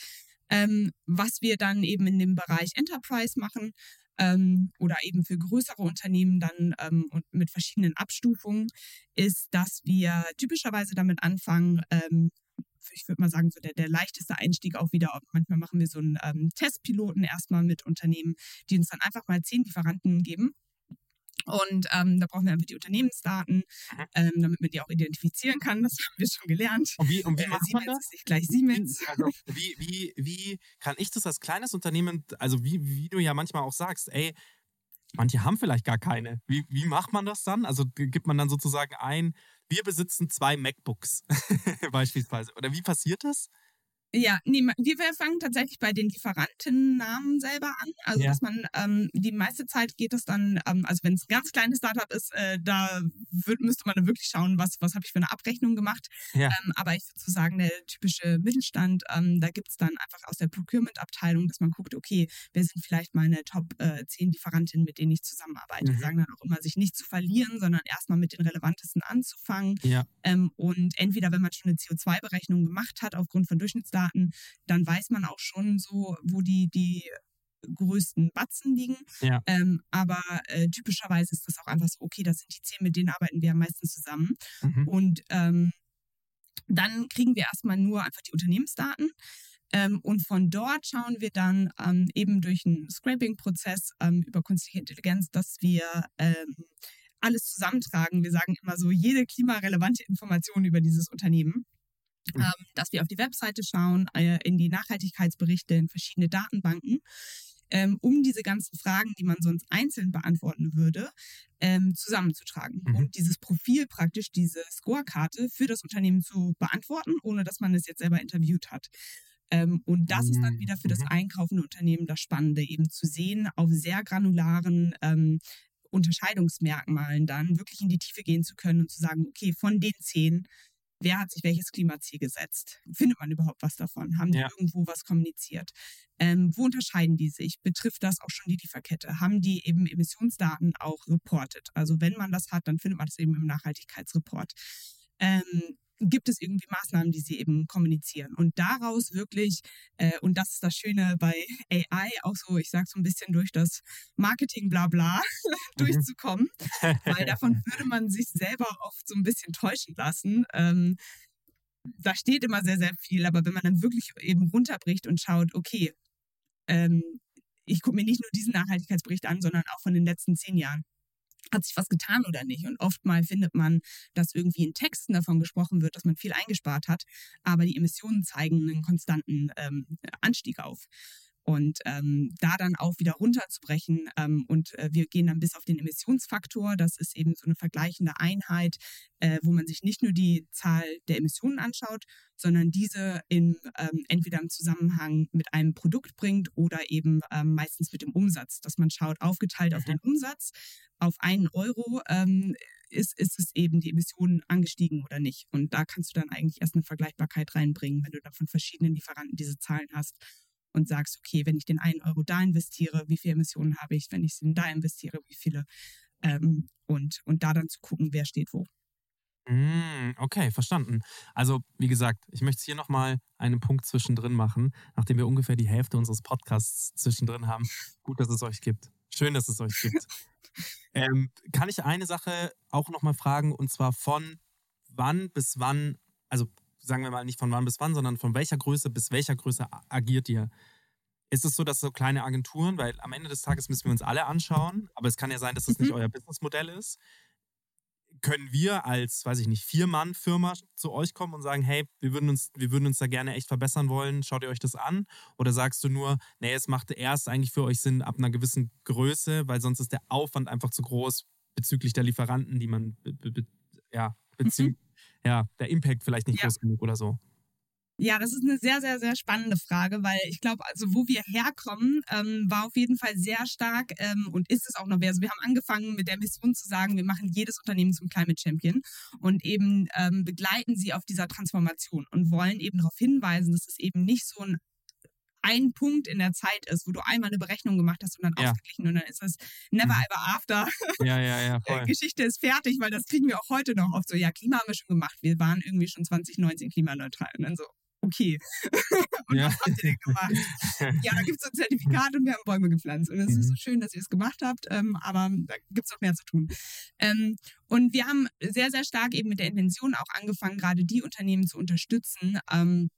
Ähm, was wir dann eben in dem Bereich Enterprise machen, ähm, oder eben für größere Unternehmen dann ähm, und mit verschiedenen Abstufungen, ist, dass wir typischerweise damit anfangen, ähm, ich würde mal sagen, so der, der leichteste Einstieg auch wieder. Manchmal machen wir so einen ähm, Testpiloten erstmal mit Unternehmen, die uns dann einfach mal zehn Lieferanten geben und ähm, da brauchen wir einfach die Unternehmensdaten, ähm, damit man die auch identifizieren kann. Das haben wir schon gelernt. Und wie, und wie äh, macht Siemens man das? Ist nicht gleich Siemens. Also, wie, wie, wie kann ich das als kleines Unternehmen, also wie, wie du ja manchmal auch sagst, ey, manche haben vielleicht gar keine. Wie, wie macht man das dann? Also gibt man dann sozusagen ein, wir besitzen zwei MacBooks beispielsweise. Oder wie passiert das? Ja, nee, wir fangen tatsächlich bei den Lieferantennamen selber an. Also, ja. dass man ähm, die meiste Zeit geht es dann, ähm, also wenn es ein ganz kleines Startup ist, äh, da würd, müsste man dann wirklich schauen, was, was habe ich für eine Abrechnung gemacht. Ja. Ähm, aber ich würde so sagen, der typische Mittelstand, ähm, da gibt es dann einfach aus der Procurement-Abteilung, dass man guckt, okay, wer sind vielleicht meine Top äh, 10 Lieferantinnen, mit denen ich zusammenarbeite. Mhm. Sagen dann auch immer, sich nicht zu verlieren, sondern erstmal mit den relevantesten anzufangen. Ja. Ähm, und entweder, wenn man schon eine CO2-Berechnung gemacht hat, aufgrund von Durchschnittsdaten, Daten, dann weiß man auch schon so, wo die, die größten Batzen liegen. Ja. Ähm, aber äh, typischerweise ist das auch einfach so, okay, das sind die zehn, mit denen arbeiten wir am meisten zusammen. Mhm. Und ähm, dann kriegen wir erstmal nur einfach die Unternehmensdaten. Ähm, und von dort schauen wir dann ähm, eben durch einen Scraping-Prozess ähm, über künstliche Intelligenz, dass wir ähm, alles zusammentragen. Wir sagen immer so, jede klimarelevante Information über dieses Unternehmen. Ähm, dass wir auf die Webseite schauen, äh, in die Nachhaltigkeitsberichte, in verschiedene Datenbanken, ähm, um diese ganzen Fragen, die man sonst einzeln beantworten würde, ähm, zusammenzutragen mhm. und dieses Profil praktisch, diese Scorekarte für das Unternehmen zu beantworten, ohne dass man es jetzt selber interviewt hat. und das ist dann wieder für das mhm. einkaufende Unternehmen das Spannende, eben zu sehen, auf sehr granularen Unterscheidungsmerkmalen dann wirklich in die Tiefe gehen zu können und zu sagen, okay, von den zehn wer hat sich welches Klimaziel gesetzt? Findet man überhaupt was davon? Haben die ja. irgendwo was kommuniziert? Ähm, wo unterscheiden die sich? Betrifft das auch schon die Lieferkette? Haben die eben Emissionsdaten auch reportet? Also wenn man das hat, dann findet man das eben im Nachhaltigkeitsreport. Ähm, gibt es irgendwie Maßnahmen, die sie eben kommunizieren. Und daraus wirklich, äh, und das ist das Schöne bei AI, auch so, ich sage so ein bisschen durch das Marketing blabla mhm. durchzukommen, weil davon würde man sich selber oft so ein bisschen täuschen lassen. Ähm, da steht immer sehr, sehr viel, aber wenn man dann wirklich eben runterbricht und schaut, okay, ähm, ich gucke mir nicht nur diesen Nachhaltigkeitsbericht an, sondern auch von den letzten zehn Jahren hat sich was getan oder nicht. Und oftmals findet man, dass irgendwie in Texten davon gesprochen wird, dass man viel eingespart hat, aber die Emissionen zeigen einen konstanten ähm, Anstieg auf. Und ähm, da dann auch wieder runterzubrechen ähm, und äh, wir gehen dann bis auf den Emissionsfaktor, das ist eben so eine vergleichende Einheit, äh, wo man sich nicht nur die Zahl der Emissionen anschaut, sondern diese in, ähm, entweder im Zusammenhang mit einem Produkt bringt oder eben ähm, meistens mit dem Umsatz, dass man schaut, aufgeteilt auf den Umsatz, auf einen Euro ähm, ist, ist es eben die Emissionen angestiegen oder nicht. Und da kannst du dann eigentlich erst eine Vergleichbarkeit reinbringen, wenn du da von verschiedenen Lieferanten diese Zahlen hast und sagst, okay, wenn ich den einen Euro da investiere, wie viele Emissionen habe ich, wenn ich den da investiere, wie viele ähm, und, und da dann zu gucken, wer steht wo. Mm, okay, verstanden. Also, wie gesagt, ich möchte hier nochmal einen Punkt zwischendrin machen, nachdem wir ungefähr die Hälfte unseres Podcasts zwischendrin haben. Gut, dass es euch gibt. Schön, dass es euch gibt. ähm, kann ich eine Sache auch nochmal fragen, und zwar von wann bis wann, also sagen wir mal nicht von wann bis wann, sondern von welcher Größe bis welcher Größe agiert ihr? Ist es so, dass so kleine Agenturen, weil am Ende des Tages müssen wir uns alle anschauen, aber es kann ja sein, dass das nicht mhm. euer Businessmodell ist. Können wir als, weiß ich nicht, Vier-Mann-Firma zu euch kommen und sagen, hey, wir würden, uns, wir würden uns da gerne echt verbessern wollen, schaut ihr euch das an? Oder sagst du nur, nee, es macht erst eigentlich für euch Sinn ab einer gewissen Größe, weil sonst ist der Aufwand einfach zu groß bezüglich der Lieferanten, die man, ja, bezü mhm ja, der Impact vielleicht nicht ja. groß genug oder so? Ja, das ist eine sehr, sehr, sehr spannende Frage, weil ich glaube, also wo wir herkommen, ähm, war auf jeden Fall sehr stark ähm, und ist es auch noch. Also wir haben angefangen mit der Mission zu sagen, wir machen jedes Unternehmen zum Climate Champion und eben ähm, begleiten sie auf dieser Transformation und wollen eben darauf hinweisen, dass es eben nicht so ein ein Punkt in der Zeit ist, wo du einmal eine Berechnung gemacht hast und dann ja. ausgeglichen und dann ist das never mhm. ever after. Ja, ja, ja. Voll. Geschichte ist fertig, weil das kriegen wir auch heute noch oft so. Ja, Klima haben wir schon gemacht. Wir waren irgendwie schon 2019 klimaneutral. Und dann so, okay. und ja. was habt ihr denn gemacht? ja, da gibt es so ein Zertifikat und wir haben Bäume gepflanzt. Und es mhm. ist so schön, dass ihr es gemacht habt, ähm, aber da gibt es noch mehr zu tun. Ähm, und wir haben sehr, sehr stark eben mit der Intention auch angefangen, gerade die Unternehmen zu unterstützen, ähm,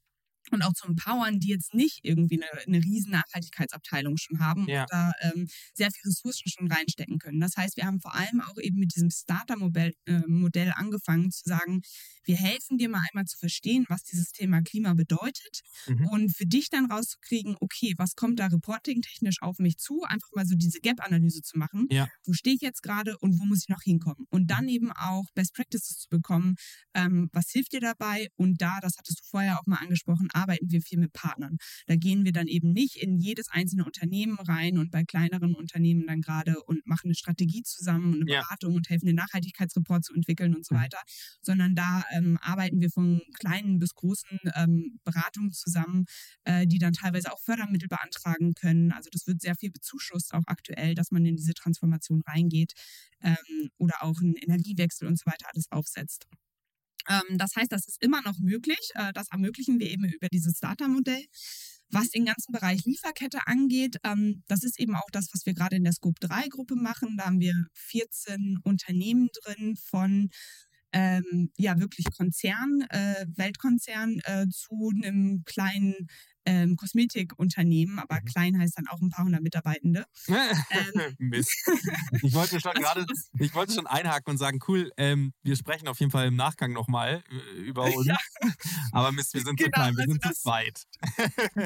und auch zu empowern, die jetzt nicht irgendwie eine, eine riesen Nachhaltigkeitsabteilung schon haben ja. oder ähm, sehr viele Ressourcen schon reinstecken können. Das heißt, wir haben vor allem auch eben mit diesem Starter-Modell äh, Modell angefangen zu sagen, wir helfen dir mal einmal zu verstehen, was dieses Thema Klima bedeutet mhm. und für dich dann rauszukriegen, okay, was kommt da reporting-technisch auf mich zu, einfach mal so diese Gap-Analyse zu machen. Ja. Wo stehe ich jetzt gerade und wo muss ich noch hinkommen? Und dann eben auch Best Practices zu bekommen, ähm, was hilft dir dabei? Und da, das hattest du vorher auch mal angesprochen, arbeiten wir viel mit Partnern. Da gehen wir dann eben nicht in jedes einzelne Unternehmen rein und bei kleineren Unternehmen dann gerade und machen eine Strategie zusammen und eine ja. Beratung und helfen, den Nachhaltigkeitsreport zu entwickeln und so mhm. weiter, sondern da ähm, arbeiten wir von kleinen bis großen ähm, Beratungen zusammen, äh, die dann teilweise auch Fördermittel beantragen können. Also das wird sehr viel bezuschusst auch aktuell, dass man in diese Transformation reingeht ähm, oder auch einen Energiewechsel und so weiter alles aufsetzt. Ähm, das heißt, das ist immer noch möglich. Äh, das ermöglichen wir eben über dieses Data-Modell. Was den ganzen Bereich Lieferkette angeht, ähm, das ist eben auch das, was wir gerade in der Scope 3-Gruppe machen. Da haben wir 14 Unternehmen drin von ähm, ja wirklich Konzern, äh, Weltkonzern äh, zu einem kleinen ähm, Kosmetikunternehmen, aber mhm. klein heißt dann auch ein paar hundert Mitarbeitende. ähm, Mist. Ich wollte schon gerade, ich wollte schon einhaken und sagen, cool, ähm, wir sprechen auf jeden Fall im Nachgang nochmal äh, über uns. Ja. Aber Mist, wir sind genau, zu klein, wir also sind das, zu zweit.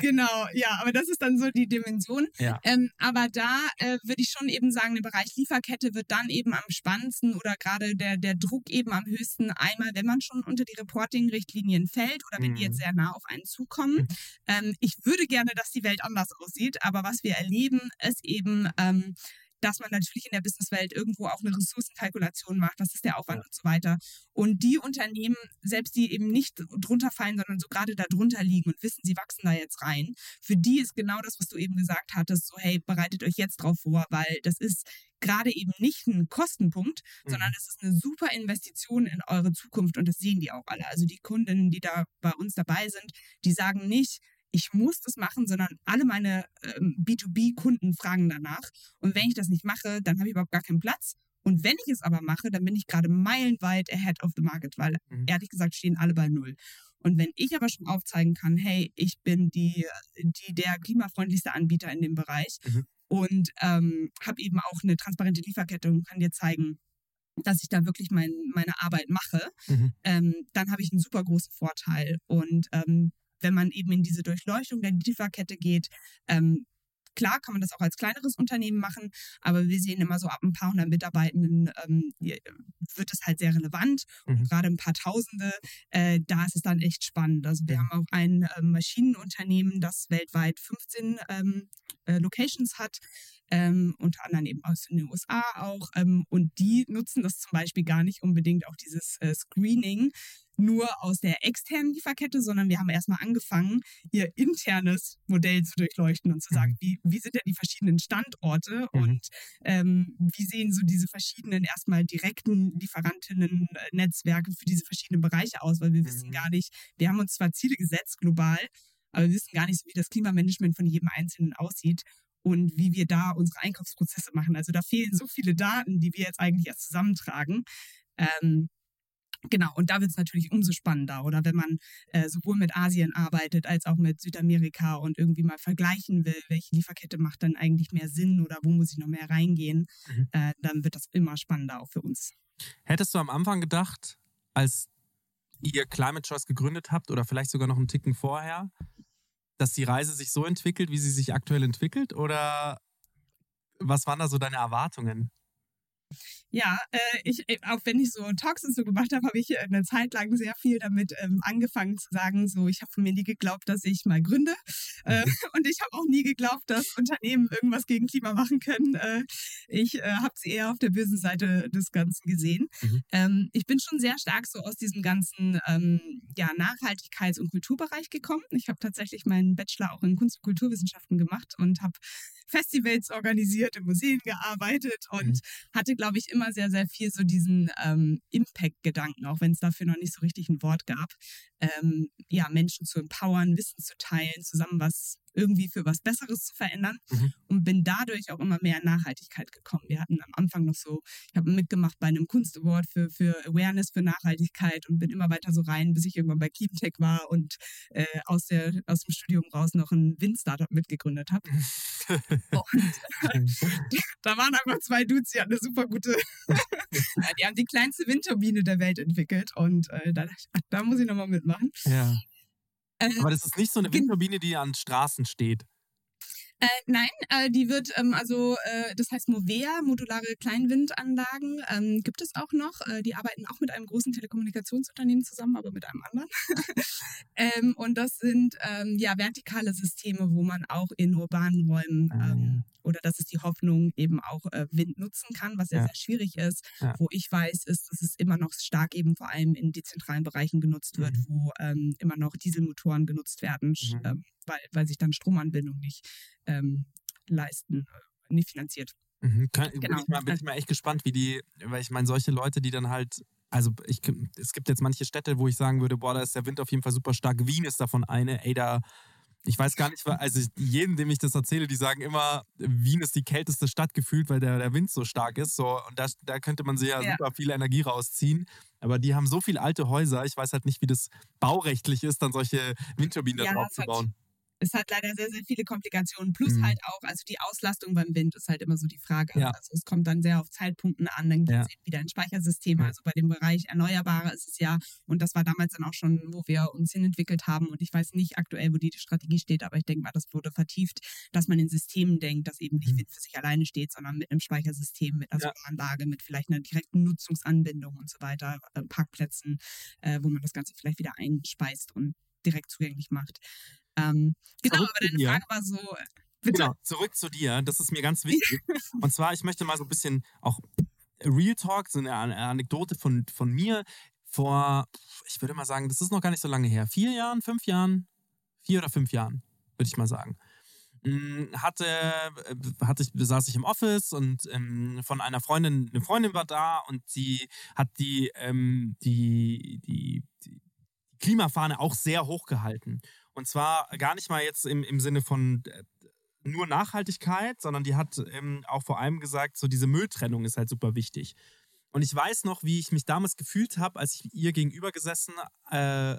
genau, ja, aber das ist dann so die Dimension. Ja. Ähm, aber da äh, würde ich schon eben sagen, der Bereich Lieferkette wird dann eben am spannendsten oder gerade der, der Druck eben am höchsten einmal, wenn man schon unter die Reporting-Richtlinien fällt oder wenn mhm. die jetzt mhm. sehr nah auf einen zukommen. Mhm. Ähm, ähm, ich würde gerne, dass die Welt anders aussieht, aber was wir erleben, ist eben, ähm, dass man natürlich in der Businesswelt irgendwo auch eine Ressourcenkalkulation macht, was ist der Aufwand und so weiter. Und die Unternehmen, selbst die eben nicht drunter fallen, sondern so gerade da drunter liegen und wissen, sie wachsen da jetzt rein, für die ist genau das, was du eben gesagt hattest, so hey, bereitet euch jetzt drauf vor, weil das ist gerade eben nicht ein Kostenpunkt, mhm. sondern es ist eine super Investition in eure Zukunft und das sehen die auch alle. Also die Kundinnen, die da bei uns dabei sind, die sagen nicht, ich muss das machen, sondern alle meine ähm, B2B-Kunden fragen danach. Und wenn ich das nicht mache, dann habe ich überhaupt gar keinen Platz. Und wenn ich es aber mache, dann bin ich gerade meilenweit ahead of the market, weil mhm. ehrlich gesagt stehen alle bei Null. Und wenn ich aber schon aufzeigen kann, hey, ich bin die, die der klimafreundlichste Anbieter in dem Bereich mhm. und ähm, habe eben auch eine transparente Lieferkette und kann dir zeigen, dass ich da wirklich mein, meine Arbeit mache, mhm. ähm, dann habe ich einen super großen Vorteil. Und ähm, wenn man eben in diese Durchleuchtung der Lieferkette geht, ähm, klar kann man das auch als kleineres Unternehmen machen, aber wir sehen immer so ab ein paar hundert Mitarbeitenden ähm, wird es halt sehr relevant. Mhm. Gerade ein paar Tausende, äh, da ist es dann echt spannend. Also wir mhm. haben auch ein äh, Maschinenunternehmen, das weltweit 15 ähm, äh, Locations hat, ähm, unter anderem eben aus den USA auch. Ähm, und die nutzen das zum Beispiel gar nicht unbedingt auch dieses äh, Screening nur aus der externen Lieferkette, sondern wir haben erstmal angefangen, ihr internes Modell zu durchleuchten und zu sagen, mhm. wie, wie sind denn die verschiedenen Standorte mhm. und ähm, wie sehen so diese verschiedenen erstmal direkten Lieferantinnen-Netzwerke für diese verschiedenen Bereiche aus, weil wir mhm. wissen gar nicht, wir haben uns zwar Ziele gesetzt global, aber wir wissen gar nicht wie das Klimamanagement von jedem Einzelnen aussieht und wie wir da unsere Einkaufsprozesse machen. Also da fehlen so viele Daten, die wir jetzt eigentlich erst zusammentragen. Ähm, Genau, und da wird es natürlich umso spannender. Oder wenn man äh, sowohl mit Asien arbeitet als auch mit Südamerika und irgendwie mal vergleichen will, welche Lieferkette macht dann eigentlich mehr Sinn oder wo muss ich noch mehr reingehen, mhm. äh, dann wird das immer spannender auch für uns. Hättest du am Anfang gedacht, als ihr Climate Choice gegründet habt oder vielleicht sogar noch einen Ticken vorher, dass die Reise sich so entwickelt, wie sie sich aktuell entwickelt? Oder was waren da so deine Erwartungen? Ja, äh, ich, äh, auch wenn ich so Talks und so gemacht habe, habe ich äh, eine Zeit lang sehr viel damit ähm, angefangen zu sagen, so ich habe von mir nie geglaubt, dass ich mal gründe äh, mhm. und ich habe auch nie geglaubt, dass Unternehmen irgendwas gegen Klima machen können. Äh, ich äh, habe es eher auf der bösen Seite des Ganzen gesehen. Mhm. Ähm, ich bin schon sehr stark so aus diesem ganzen ähm, ja, Nachhaltigkeits- und Kulturbereich gekommen. Ich habe tatsächlich meinen Bachelor auch in Kunst- und Kulturwissenschaften gemacht und habe Festivals organisiert, in Museen gearbeitet und mhm. hatte, glaube ich, immer sehr, sehr viel so diesen ähm, Impact-Gedanken, auch wenn es dafür noch nicht so richtig ein Wort gab. Ähm, ja, Menschen zu empowern, Wissen zu teilen, zusammen was irgendwie für was Besseres zu verändern mhm. und bin dadurch auch immer mehr in Nachhaltigkeit gekommen. Wir hatten am Anfang noch so, ich habe mitgemacht bei einem Kunstaward für, für Awareness für Nachhaltigkeit und bin immer weiter so rein, bis ich irgendwann bei Keeptech war und äh, aus, der, aus dem Studium raus noch ein Wind-Startup mitgegründet habe. und da waren einfach zwei Dudes, die hatten eine super gute, die haben die kleinste Windturbine der Welt entwickelt und äh, da, da muss ich nochmal mitmachen. Ja. Äh, Aber das ist nicht so eine Windturbine, die an Straßen steht. Äh, nein, äh, die wird, ähm, also äh, das heißt Movea, modulare Kleinwindanlagen, ähm, gibt es auch noch. Äh, die arbeiten auch mit einem großen Telekommunikationsunternehmen zusammen, aber mit einem anderen. ähm, und das sind ähm, ja vertikale Systeme, wo man auch in urbanen Räumen ah, ähm, oder das ist die Hoffnung, eben auch äh, Wind nutzen kann, was sehr, ja. sehr schwierig ist. Ja. Wo ich weiß, ist, dass es immer noch stark eben vor allem in dezentralen Bereichen genutzt wird, mhm. wo ähm, immer noch Dieselmotoren genutzt werden, mhm. weil, weil sich dann Stromanbindung nicht ähm, leisten, äh, nicht finanziert. Mhm. Kann, genau. bin, ich mal, bin ich mal echt gespannt, wie die, weil ich meine, solche Leute, die dann halt also ich, es gibt jetzt manche Städte, wo ich sagen würde, boah, da ist der Wind auf jeden Fall super stark. Wien ist davon eine, ey, da ich weiß gar nicht, also jedem, dem ich das erzähle, die sagen immer, Wien ist die kälteste Stadt gefühlt, weil der, der Wind so stark ist. So, und das, da könnte man sich ja, ja, super viel Energie rausziehen. Aber die haben so viele alte Häuser, ich weiß halt nicht, wie das baurechtlich ist, dann solche Windturbinen ja, da drauf zu bauen es hat leider sehr, sehr viele Komplikationen. Plus mhm. halt auch, also die Auslastung beim Wind ist halt immer so die Frage. Ja. Also es kommt dann sehr auf Zeitpunkten an, dann gibt es ja. wieder ein Speichersystem. Also bei dem Bereich Erneuerbare ist es ja, und das war damals dann auch schon, wo wir uns hinentwickelt haben. Und ich weiß nicht aktuell, wo die Strategie steht, aber ich denke mal, das wurde vertieft, dass man in Systemen denkt, dass eben nicht mhm. Wind für sich alleine steht, sondern mit einem Speichersystem, mit einer ja. Anlage, mit vielleicht einer direkten Nutzungsanbindung und so weiter, äh, Parkplätzen, äh, wo man das Ganze vielleicht wieder einspeist und direkt zugänglich macht. Ähm, genau, zurück aber deine Frage war so. Äh, bitte. Genau, zurück zu dir. Das ist mir ganz wichtig. Und zwar, ich möchte mal so ein bisschen auch Real Talk, so eine Anekdote von, von mir vor, ich würde mal sagen, das ist noch gar nicht so lange her. Vier Jahren, fünf Jahren? Vier oder fünf Jahren, würde ich mal sagen. Hm, hatte, äh, hatte ich, saß ich im Office und ähm, von einer Freundin, eine Freundin war da und sie hat die, ähm, die, die, die Klimafahne auch sehr hoch gehalten. Und zwar gar nicht mal jetzt im, im Sinne von äh, nur Nachhaltigkeit, sondern die hat ähm, auch vor allem gesagt, so diese Mülltrennung ist halt super wichtig. Und ich weiß noch, wie ich mich damals gefühlt habe, als ich ihr gegenüber gesessen äh,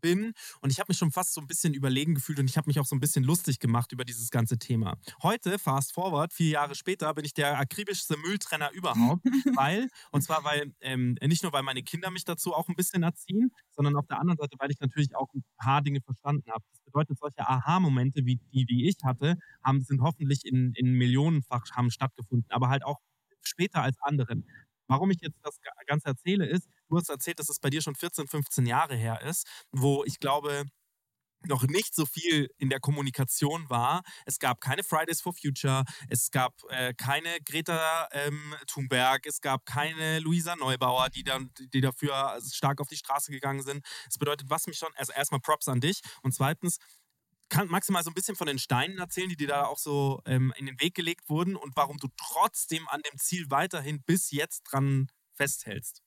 bin und ich habe mich schon fast so ein bisschen überlegen gefühlt und ich habe mich auch so ein bisschen lustig gemacht über dieses ganze Thema. Heute, fast forward, vier Jahre später, bin ich der akribischste Mülltrenner überhaupt, weil, und zwar weil, ähm, nicht nur weil meine Kinder mich dazu auch ein bisschen erziehen, sondern auf der anderen Seite, weil ich natürlich auch ein paar Dinge verstanden habe. Das bedeutet, solche Aha-Momente wie die, die ich hatte, haben, sind hoffentlich in, in Millionenfach haben stattgefunden, aber halt auch später als anderen. Warum ich jetzt das Ganze erzähle, ist, du hast erzählt, dass es bei dir schon 14, 15 Jahre her ist, wo ich glaube, noch nicht so viel in der Kommunikation war. Es gab keine Fridays for Future, es gab äh, keine Greta ähm, Thunberg, es gab keine Luisa Neubauer, die, dann, die dafür stark auf die Straße gegangen sind. Das bedeutet, was mich schon, also erstmal Props an dich und zweitens, kann, magst du mal so ein bisschen von den Steinen erzählen, die dir da auch so ähm, in den Weg gelegt wurden und warum du trotzdem an dem Ziel weiterhin bis jetzt dran festhältst?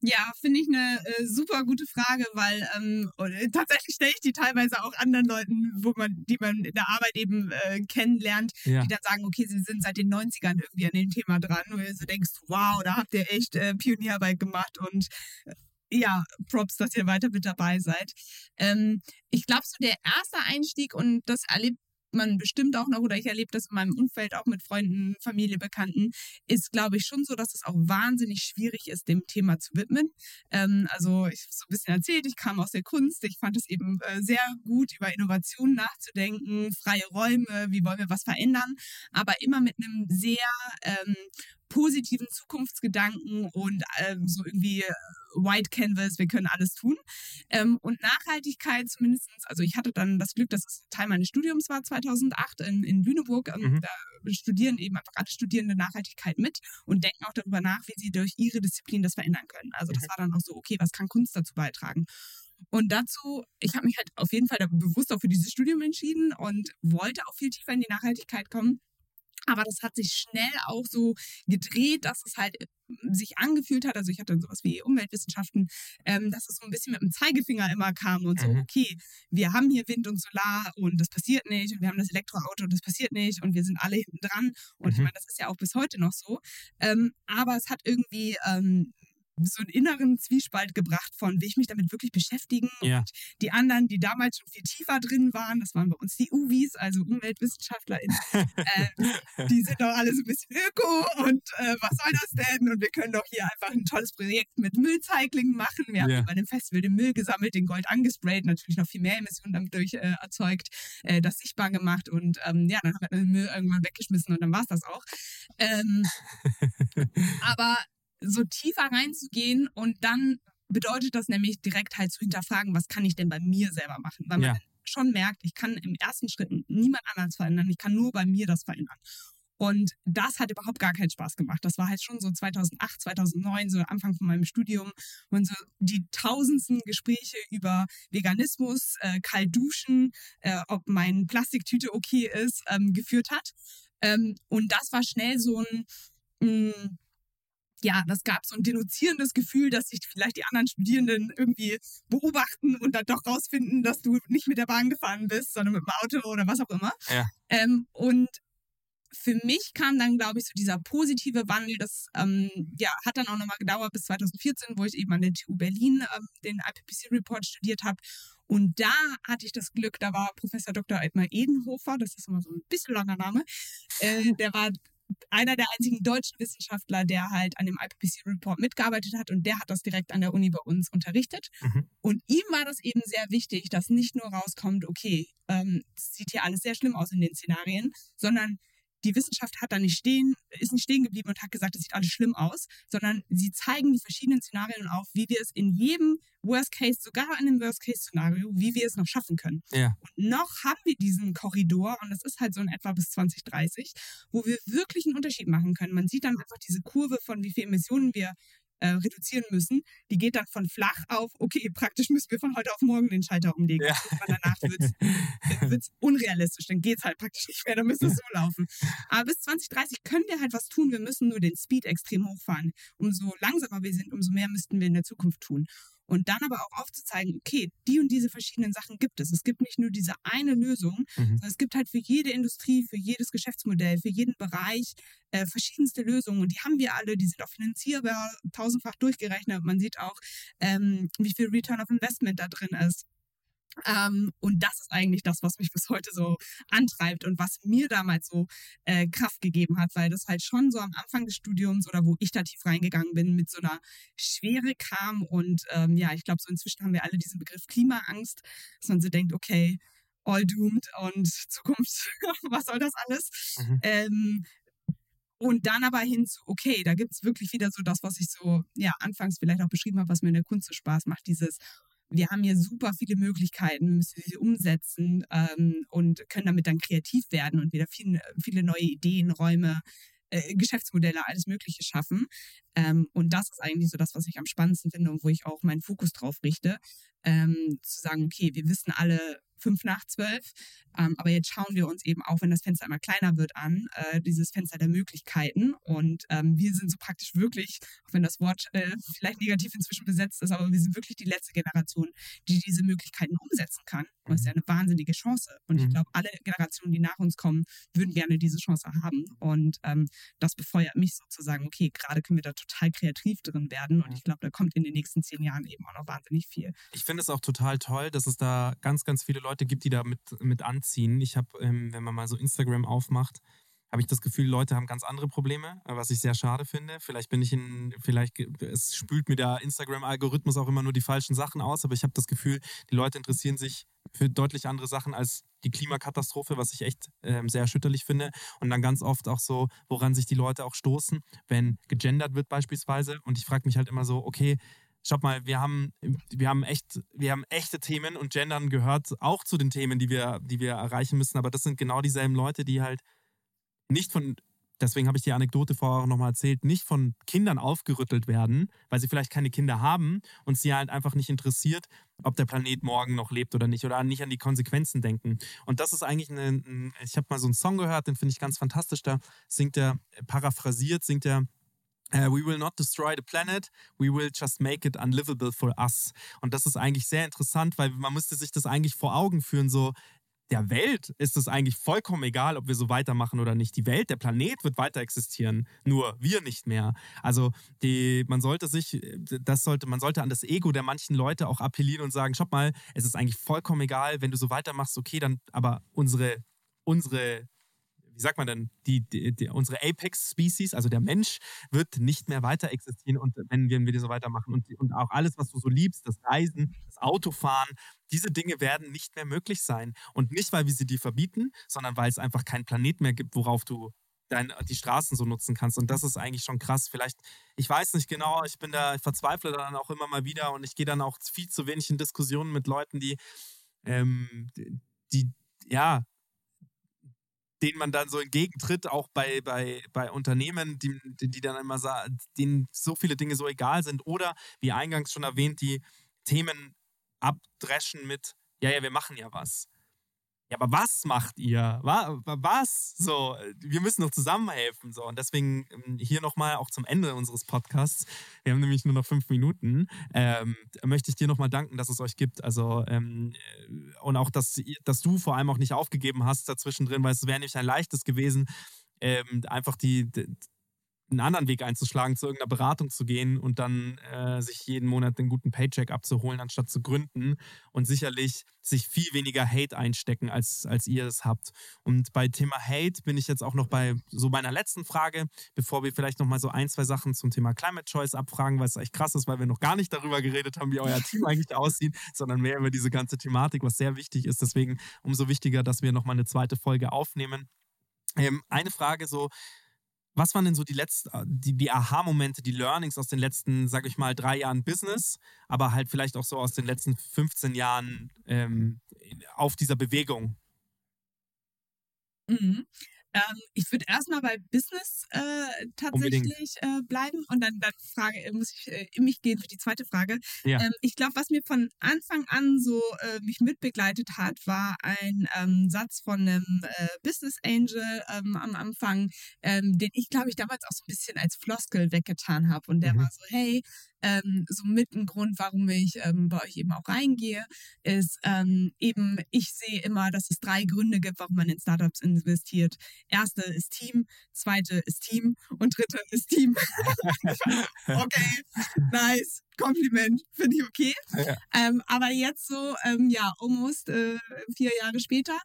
Ja, finde ich eine äh, super gute Frage, weil ähm, äh, tatsächlich stelle ich die teilweise auch anderen Leuten, wo man, die man in der Arbeit eben äh, kennenlernt, ja. die dann sagen, okay, sie sind seit den 90ern irgendwie an dem Thema dran, wo du so denkst, wow, da habt ihr echt äh, Pionierarbeit gemacht und äh, ja, Props, dass ihr weiter mit dabei seid. Ähm, ich glaube, so der erste Einstieg, und das erlebt man bestimmt auch noch, oder ich erlebe das in meinem Umfeld auch mit Freunden, Familie, Bekannten, ist, glaube ich, schon so, dass es auch wahnsinnig schwierig ist, dem Thema zu widmen. Ähm, also ich habe so ein bisschen erzählt, ich kam aus der Kunst, ich fand es eben äh, sehr gut, über Innovationen nachzudenken, freie Räume, wie wollen wir was verändern, aber immer mit einem sehr ähm, positiven Zukunftsgedanken und ähm, so irgendwie äh, White Canvas, wir können alles tun. Ähm, und Nachhaltigkeit zumindest, also ich hatte dann das Glück, dass es Teil meines Studiums war 2008 in, in Lüneburg. Ähm, mhm. Da studieren eben einfach alle Studierende Nachhaltigkeit mit und denken auch darüber nach, wie sie durch ihre Disziplin das verändern können. Also das mhm. war dann auch so, okay, was kann Kunst dazu beitragen? Und dazu, ich habe mich halt auf jeden Fall bewusst auch für dieses Studium entschieden und wollte auch viel tiefer in die Nachhaltigkeit kommen. Aber das hat sich schnell auch so gedreht, dass es halt äh, sich angefühlt hat, also ich hatte sowas wie Umweltwissenschaften, ähm, dass es so ein bisschen mit dem Zeigefinger immer kam und so, mhm. okay, wir haben hier Wind und Solar und das passiert nicht und wir haben das Elektroauto und das passiert nicht und wir sind alle hinten dran und mhm. ich meine, das ist ja auch bis heute noch so, ähm, aber es hat irgendwie ähm, so einen inneren Zwiespalt gebracht von, will ich mich damit wirklich beschäftigen? Ja. Und die anderen, die damals schon viel tiefer drin waren, das waren bei uns die UWIs, also UmweltwissenschaftlerInnen, äh, die sind doch alle so ein bisschen öko und äh, was soll das denn? Und wir können doch hier einfach ein tolles Projekt mit Müllcycling machen. Wir ja. haben bei dem Festival den Müll gesammelt, den Gold angesprayt, natürlich noch viel mehr Emissionen damit durch äh, erzeugt, äh, das sichtbar gemacht und ähm, ja, dann haben wir den Müll irgendwann weggeschmissen und dann war es das auch. Ähm, aber so tiefer reinzugehen und dann bedeutet das nämlich direkt halt zu hinterfragen, was kann ich denn bei mir selber machen? Weil man ja. schon merkt, ich kann im ersten Schritt niemand anders verändern, ich kann nur bei mir das verändern. Und das hat überhaupt gar keinen Spaß gemacht. Das war halt schon so 2008, 2009, so Anfang von meinem Studium und so die tausendsten Gespräche über Veganismus, äh, kalt duschen, äh, ob meine Plastiktüte okay ist, ähm, geführt hat. Ähm, und das war schnell so ein, mh, mm, ja, das gab so ein denunzierendes Gefühl, dass sich vielleicht die anderen Studierenden irgendwie beobachten und dann doch rausfinden, dass du nicht mit der Bahn gefahren bist, sondern mit dem Auto oder was auch immer. Ja. Ähm, und für mich kam dann, glaube ich, so dieser positive Wandel. Das ähm, ja, hat dann auch nochmal gedauert bis 2014, wo ich eben an der TU Berlin ähm, den IPPC-Report studiert habe. Und da hatte ich das Glück, da war Professor Dr. Edmar Edenhofer, das ist immer so ein bisschen langer Name, äh, der war einer der einzigen deutschen Wissenschaftler, der halt an dem IPCC-Report mitgearbeitet hat und der hat das direkt an der Uni bei uns unterrichtet. Mhm. Und ihm war das eben sehr wichtig, dass nicht nur rauskommt, okay, ähm, sieht hier alles sehr schlimm aus in den Szenarien, sondern die Wissenschaft hat da nicht stehen, ist nicht stehen geblieben und hat gesagt, das sieht alles schlimm aus, sondern sie zeigen die verschiedenen Szenarien auf, wie wir es in jedem Worst Case, sogar in einem Worst Case Szenario, wie wir es noch schaffen können. Ja. Und noch haben wir diesen Korridor und das ist halt so in etwa bis 2030, wo wir wirklich einen Unterschied machen können. Man sieht dann einfach diese Kurve von wie viel Emissionen wir äh, reduzieren müssen, die geht dann von flach auf, okay, praktisch müssen wir von heute auf morgen den Schalter umlegen. Ja. Und danach wird es äh, unrealistisch, dann geht es halt praktisch nicht mehr, dann müsste es so laufen. Aber bis 2030 können wir halt was tun, wir müssen nur den Speed extrem hochfahren. Umso langsamer wir sind, umso mehr müssten wir in der Zukunft tun. Und dann aber auch aufzuzeigen, okay, die und diese verschiedenen Sachen gibt es. Es gibt nicht nur diese eine Lösung, Mhm. sondern es gibt halt für jede Industrie, für jedes Geschäftsmodell, für jeden Bereich äh, verschiedenste Lösungen. Und die haben wir alle, die sind auch finanzierbar, tausendfach durchgerechnet. Man sieht auch, ähm, wie viel Return of Investment da drin ist. Ähm, und das ist eigentlich das, was mich bis heute so antreibt und was mir damals so äh, Kraft gegeben hat, weil das halt schon so am Anfang des Studiums oder wo ich da tief reingegangen bin, mit so einer Schwere kam. Und ähm, ja, ich glaube, so inzwischen haben wir alle diesen Begriff Klimaangst, dass man so denkt, okay, all doomed und Zukunft, was soll das alles? Mhm. Ähm, und dann aber hin zu, okay, da gibt es wirklich wieder so das, was ich so, ja, anfangs vielleicht auch beschrieben habe, was mir in der Kunst so Spaß macht, dieses, wir haben hier super viele Möglichkeiten, wir müssen sie umsetzen ähm, und können damit dann kreativ werden und wieder viel, viele neue Ideen, Räume, äh, Geschäftsmodelle, alles Mögliche schaffen. Ähm, und das ist eigentlich so das, was ich am spannendsten finde und wo ich auch meinen Fokus drauf richte, ähm, zu sagen, okay, wir wissen alle fünf nach zwölf, ähm, aber jetzt schauen wir uns eben auch, wenn das Fenster immer kleiner wird, an, äh, dieses Fenster der Möglichkeiten. Und ähm, wir sind so praktisch wirklich, auch wenn das Wort äh, vielleicht negativ inzwischen besetzt ist, aber wir sind wirklich die letzte Generation, die diese Möglichkeiten umsetzen kann. Und das ist ja eine wahnsinnige Chance. Und ich Mhm. glaube, alle Generationen, die nach uns kommen, würden gerne diese Chance haben. Und ähm, das befeuert mich sozusagen, okay, gerade können wir da total kreativ drin werden. Und Mhm. ich glaube, da kommt in den nächsten zehn Jahren eben auch noch wahnsinnig viel. Ich finde es auch total toll, dass es da ganz, ganz viele Leute gibt, die da mit, mit anziehen. Ich habe, ähm, wenn man mal so Instagram aufmacht, habe ich das Gefühl, Leute haben ganz andere Probleme, was ich sehr schade finde. Vielleicht bin ich in, vielleicht, es spült mir der Instagram-Algorithmus auch immer nur die falschen Sachen aus, aber ich habe das Gefühl, die Leute interessieren sich für deutlich andere Sachen als die Klimakatastrophe, was ich echt ähm, sehr erschütterlich finde. Und dann ganz oft auch so, woran sich die Leute auch stoßen, wenn gegendert wird beispielsweise. Und ich frage mich halt immer so, okay, Schaut mal, wir haben, wir haben echt, wir haben echte Themen und Gendern gehört auch zu den Themen, die wir, die wir erreichen müssen. Aber das sind genau dieselben Leute, die halt nicht von, deswegen habe ich die Anekdote vorher auch nochmal erzählt, nicht von Kindern aufgerüttelt werden, weil sie vielleicht keine Kinder haben und sie halt einfach nicht interessiert, ob der Planet morgen noch lebt oder nicht oder nicht an die Konsequenzen denken. Und das ist eigentlich ein, ich habe mal so einen Song gehört, den finde ich ganz fantastisch. Da singt er, paraphrasiert, singt er, Uh, we will not destroy the planet, we will just make it unlivable for us. Und das ist eigentlich sehr interessant, weil man müsste sich das eigentlich vor Augen führen, so der Welt ist es eigentlich vollkommen egal, ob wir so weitermachen oder nicht. Die Welt, der Planet wird weiter existieren, nur wir nicht mehr. Also die, man sollte sich, das sollte, man sollte an das Ego der manchen Leute auch appellieren und sagen, schau mal, es ist eigentlich vollkommen egal, wenn du so weitermachst, okay, dann, aber unsere, unsere wie sagt man denn, die, die, die, unsere Apex-Species, also der Mensch, wird nicht mehr weiter existieren und wenn wir, so weitermachen. Und, und auch alles, was du so liebst, das Reisen, das Autofahren, diese Dinge werden nicht mehr möglich sein. Und nicht, weil wir sie dir verbieten, sondern weil es einfach keinen Planet mehr gibt, worauf du dein, die Straßen so nutzen kannst. Und das ist eigentlich schon krass. Vielleicht, ich weiß nicht genau, ich bin da, ich verzweifle dann auch immer mal wieder und ich gehe dann auch viel zu wenig in Diskussionen mit Leuten, die, ähm, die, ja, denen man dann so entgegentritt, auch bei, bei, bei Unternehmen, die, die dann immer denen so viele Dinge so egal sind. Oder, wie eingangs schon erwähnt, die Themen abdreschen mit, ja, ja, wir machen ja was. Ja, aber was macht ihr? Wa- wa- Was? So, wir müssen doch zusammenhelfen. So. Und deswegen ähm, hier nochmal auch zum Ende unseres Podcasts. Wir haben nämlich nur noch fünf Minuten. Ähm, möchte ich dir nochmal danken, dass es euch gibt. Also, ähm, äh, und auch, dass, dass du vor allem auch nicht aufgegeben hast dazwischen drin, weil es wäre nämlich ein leichtes gewesen, ähm, einfach die, einen anderen Weg einzuschlagen, zu irgendeiner Beratung zu gehen und dann äh, sich jeden Monat einen guten Paycheck abzuholen, anstatt zu gründen und sicherlich sich viel weniger Hate einstecken, als, als ihr es habt. Und bei Thema Hate bin ich jetzt auch noch bei so meiner letzten Frage, bevor wir vielleicht noch mal so ein, zwei Sachen zum Thema Climate Choice abfragen, weil es echt krass ist, weil wir noch gar nicht darüber geredet haben, wie euer Team eigentlich aussieht, sondern mehr über diese ganze Thematik, was sehr wichtig ist. Deswegen umso wichtiger, dass wir noch mal eine zweite Folge aufnehmen. Ähm, eine Frage so, was waren denn so die letzten, die, die Aha-Momente, die Learnings aus den letzten, sag ich mal, drei Jahren Business, aber halt vielleicht auch so aus den letzten 15 Jahren ähm, auf dieser Bewegung? Mhm. Ähm, ich würde erstmal bei Business äh, tatsächlich äh, bleiben und dann, dann frage, äh, muss ich äh, in mich gehen für die zweite Frage. Ja. Ähm, ich glaube, was mir von Anfang an so äh, mich mitbegleitet hat, war ein ähm, Satz von einem äh, Business Angel ähm, am Anfang, ähm, den ich, glaube ich, damals auch so ein bisschen als Floskel weggetan habe. Und der Mhm. war so, hey, ähm, so mit ein Grund, warum ich ähm, bei euch eben auch reingehe, ist ähm, eben, ich sehe immer, dass es drei Gründe gibt, warum man in Startups investiert. Erste ist Team, zweite ist Team und dritte ist Team. okay, nice. Kompliment, finde ich okay. Ja. Ähm, aber jetzt so, ähm, ja, almost äh, vier Jahre später,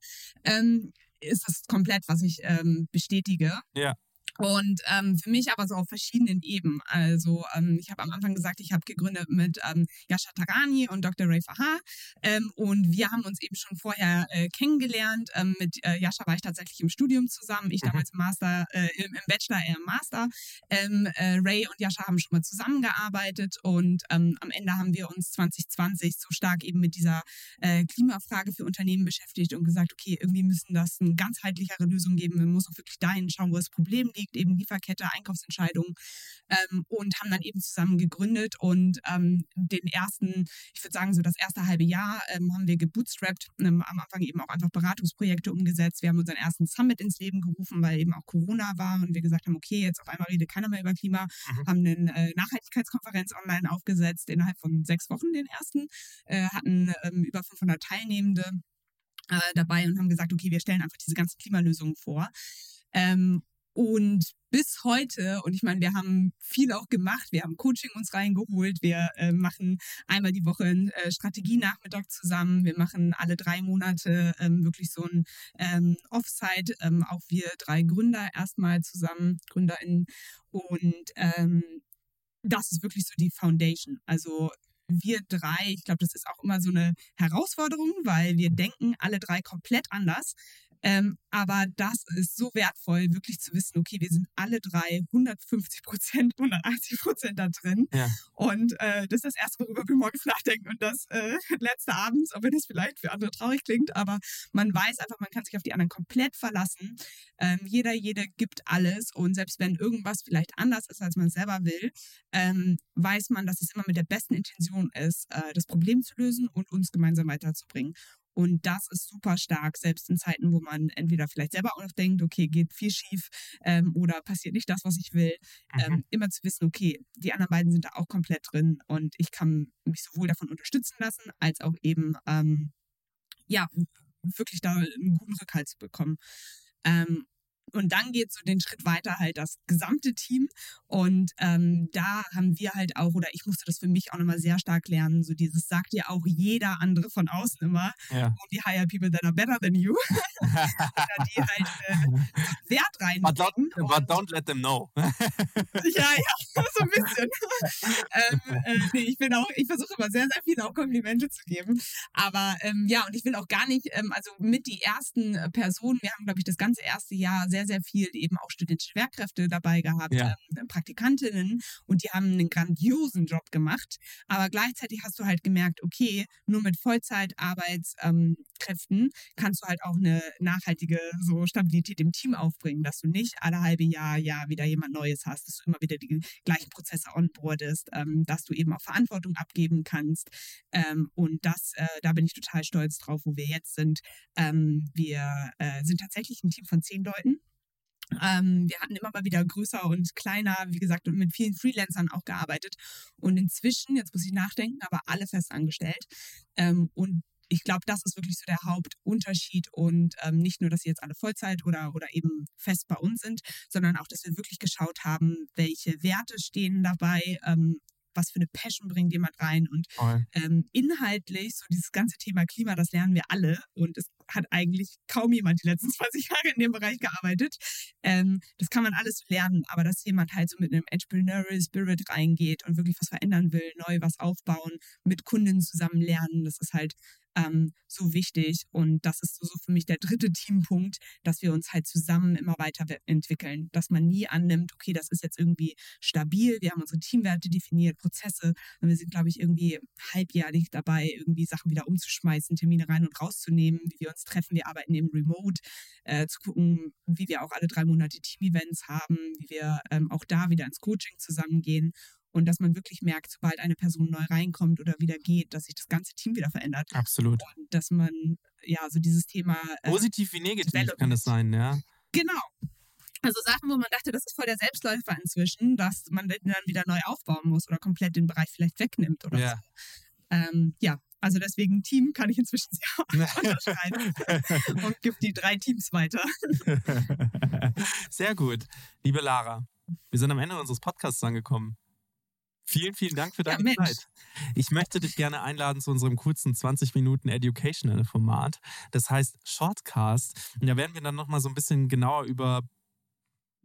ähm, ist das komplett, was ich ähm, bestätige. Ja. Und ähm, für mich aber so auf verschiedenen Ebenen. Also ähm, ich habe am Anfang gesagt, ich habe gegründet mit ähm, Yasha Tarani und Dr. Ray Fahar. Ähm, und wir haben uns eben schon vorher äh, kennengelernt. Ähm, mit äh, Yasha war ich tatsächlich im Studium zusammen. Ich mhm. damals im Master, äh, im, im, Bachelor, er im Master. Ähm, äh, Ray und Yasha haben schon mal zusammengearbeitet. Und ähm, am Ende haben wir uns 2020 so stark eben mit dieser äh, Klimafrage für Unternehmen beschäftigt und gesagt, okay, irgendwie müssen das eine ganzheitlichere Lösung geben. Man muss auch wirklich dahin schauen, wo das Problem liegt liegt, eben Lieferkette, Einkaufsentscheidungen ähm, und haben dann eben zusammen gegründet und ähm, den ersten, ich würde sagen so das erste halbe Jahr ähm, haben wir gebootstrapped, ähm, am Anfang eben auch einfach Beratungsprojekte umgesetzt. Wir haben unseren ersten Summit ins Leben gerufen, weil eben auch Corona war und wir gesagt haben, okay, jetzt auf einmal redet keiner mehr über Klima, mhm. haben eine äh, Nachhaltigkeitskonferenz online aufgesetzt, innerhalb von sechs Wochen den ersten, äh, hatten ähm, über 500 Teilnehmende äh, dabei und haben gesagt, okay, wir stellen einfach diese ganzen Klimalösungen vor. Ähm, und bis heute, und ich meine, wir haben viel auch gemacht, wir haben Coaching uns reingeholt, wir äh, machen einmal die Woche einen äh, Strategienachmittag zusammen, wir machen alle drei Monate ähm, wirklich so ein ähm, Offsite, ähm, auch wir drei Gründer erstmal zusammen, GründerInnen. Und ähm, das ist wirklich so die Foundation. Also wir drei, ich glaube, das ist auch immer so eine Herausforderung, weil wir denken alle drei komplett anders. Ähm, aber das ist so wertvoll, wirklich zu wissen, okay, wir sind alle drei 150 Prozent, 180 Prozent da drin. Ja. Und äh, das ist das Erste, worüber wir morgens nachdenken. Und das äh, letzte abends, auch wenn das vielleicht für andere traurig klingt, aber man weiß einfach, man kann sich auf die anderen komplett verlassen. Ähm, jeder, jede gibt alles. Und selbst wenn irgendwas vielleicht anders ist, als man selber will, ähm, weiß man, dass es immer mit der besten Intention ist, äh, das Problem zu lösen und uns gemeinsam weiterzubringen. Und das ist super stark, selbst in Zeiten, wo man entweder vielleicht selber auch noch denkt, okay, geht viel schief ähm, oder passiert nicht das, was ich will. Mhm. Ähm, immer zu wissen, okay, die anderen beiden sind da auch komplett drin und ich kann mich sowohl davon unterstützen lassen, als auch eben, ähm, ja, wirklich da einen guten Rückhalt zu bekommen. Ähm, und dann geht so den Schritt weiter halt das gesamte Team. Und ähm, da haben wir halt auch, oder ich musste das für mich auch nochmal sehr stark lernen, so dieses sagt ja auch jeder andere von außen immer. Ja. Und die hire people that are better than you. oder die halt äh, Wert rein. But don't, but don't let them know. ja, ja, so ein bisschen. ähm, äh, nee, ich bin auch, ich versuche immer sehr, sehr viele auch Komplimente zu geben. Aber ähm, ja, und ich will auch gar nicht, ähm, also mit die ersten Personen, wir haben, glaube ich, das ganze erste Jahr sehr sehr, sehr viel eben auch studentische Lehrkräfte dabei gehabt, ja. ähm, Praktikantinnen und die haben einen grandiosen Job gemacht. Aber gleichzeitig hast du halt gemerkt, okay, nur mit Vollzeitarbeitskräften ähm, kannst du halt auch eine nachhaltige so Stabilität im Team aufbringen, dass du nicht alle halbe Jahr, Jahr wieder jemand Neues hast, dass du immer wieder die gleichen Prozesse onboardest, ähm, dass du eben auch Verantwortung abgeben kannst. Ähm, und das, äh, da bin ich total stolz drauf, wo wir jetzt sind. Ähm, wir äh, sind tatsächlich ein Team von zehn Leuten. Ähm, wir hatten immer mal wieder größer und kleiner, wie gesagt, und mit vielen Freelancern auch gearbeitet. Und inzwischen, jetzt muss ich nachdenken, aber alle festangestellt. Ähm, und ich glaube, das ist wirklich so der Hauptunterschied und ähm, nicht nur, dass sie jetzt alle Vollzeit oder, oder eben fest bei uns sind, sondern auch, dass wir wirklich geschaut haben, welche Werte stehen dabei, ähm, was für eine Passion bringt jemand rein und ähm, inhaltlich, so dieses ganze Thema Klima, das lernen wir alle und es hat eigentlich kaum jemand die letzten 20 Jahre in dem Bereich gearbeitet. Ähm, das kann man alles lernen, aber dass jemand halt so mit einem Entrepreneurial Spirit reingeht und wirklich was verändern will, neu was aufbauen, mit Kunden zusammen lernen, das ist halt ähm, so wichtig. Und das ist so, für mich der dritte Teampunkt, dass wir uns halt zusammen immer weiterentwickeln. Dass man nie annimmt, okay, das ist jetzt irgendwie stabil, wir haben unsere Teamwerte definiert, Prozesse. Und wir sind, glaube ich, irgendwie halbjährlich dabei, irgendwie Sachen wieder umzuschmeißen, Termine rein und rauszunehmen, wie wir uns treffen. Wir arbeiten eben remote, äh, zu gucken, wie wir auch alle drei Monate Team-Events haben, wie wir ähm, auch da wieder ins Coaching zusammengehen und dass man wirklich merkt, sobald eine Person neu reinkommt oder wieder geht, dass sich das ganze Team wieder verändert. Absolut. Und dass man, ja, so dieses Thema. Äh, Positiv wie negativ kann es sein, ja. Genau. Also Sachen, wo man dachte, das ist voll der Selbstläufer inzwischen, dass man den dann wieder neu aufbauen muss oder komplett den Bereich vielleicht wegnimmt oder Ja. so. Ähm, ja, also deswegen Team kann ich inzwischen sehr unterscheiden und gibt die drei Teams weiter. Sehr gut. Liebe Lara, wir sind am Ende unseres Podcasts angekommen. Vielen, vielen Dank für Ja, deine Mensch. Zeit. Ich möchte dich gerne einladen zu unserem kurzen 20 Minuten Educational Format. Das heißt Shortcast. Und da werden wir dann nochmal so ein bisschen genauer über.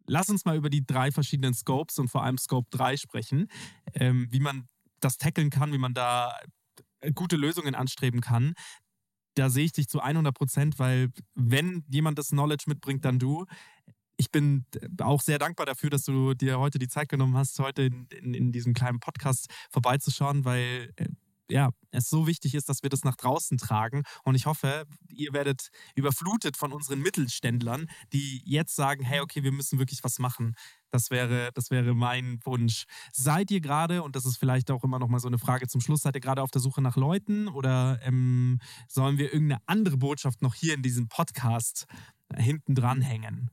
Lass uns mal über die drei verschiedenen Scopes und vor allem Scope 3 sprechen. Ähm, wie man das tackeln kann, wie man da gute Lösungen anstreben kann. Da sehe ich dich zu 100 Prozent, weil wenn jemand das Knowledge mitbringt, dann du ich bin auch sehr dankbar dafür, dass du dir heute die Zeit genommen hast, heute in, in, in diesem kleinen Podcast vorbeizuschauen, weil äh, ja, es so wichtig ist, dass wir das nach draußen tragen. Und ich hoffe, ihr werdet überflutet von unseren Mittelständlern, die jetzt sagen, hey, okay, wir müssen wirklich was machen. Das wäre, das wäre mein Wunsch. Seid ihr gerade, und das ist vielleicht auch immer noch mal so eine Frage zum Schluss, seid ihr gerade auf der Suche nach Leuten oder ähm, sollen wir irgendeine andere Botschaft noch hier in diesem Podcast hinten dran hängen?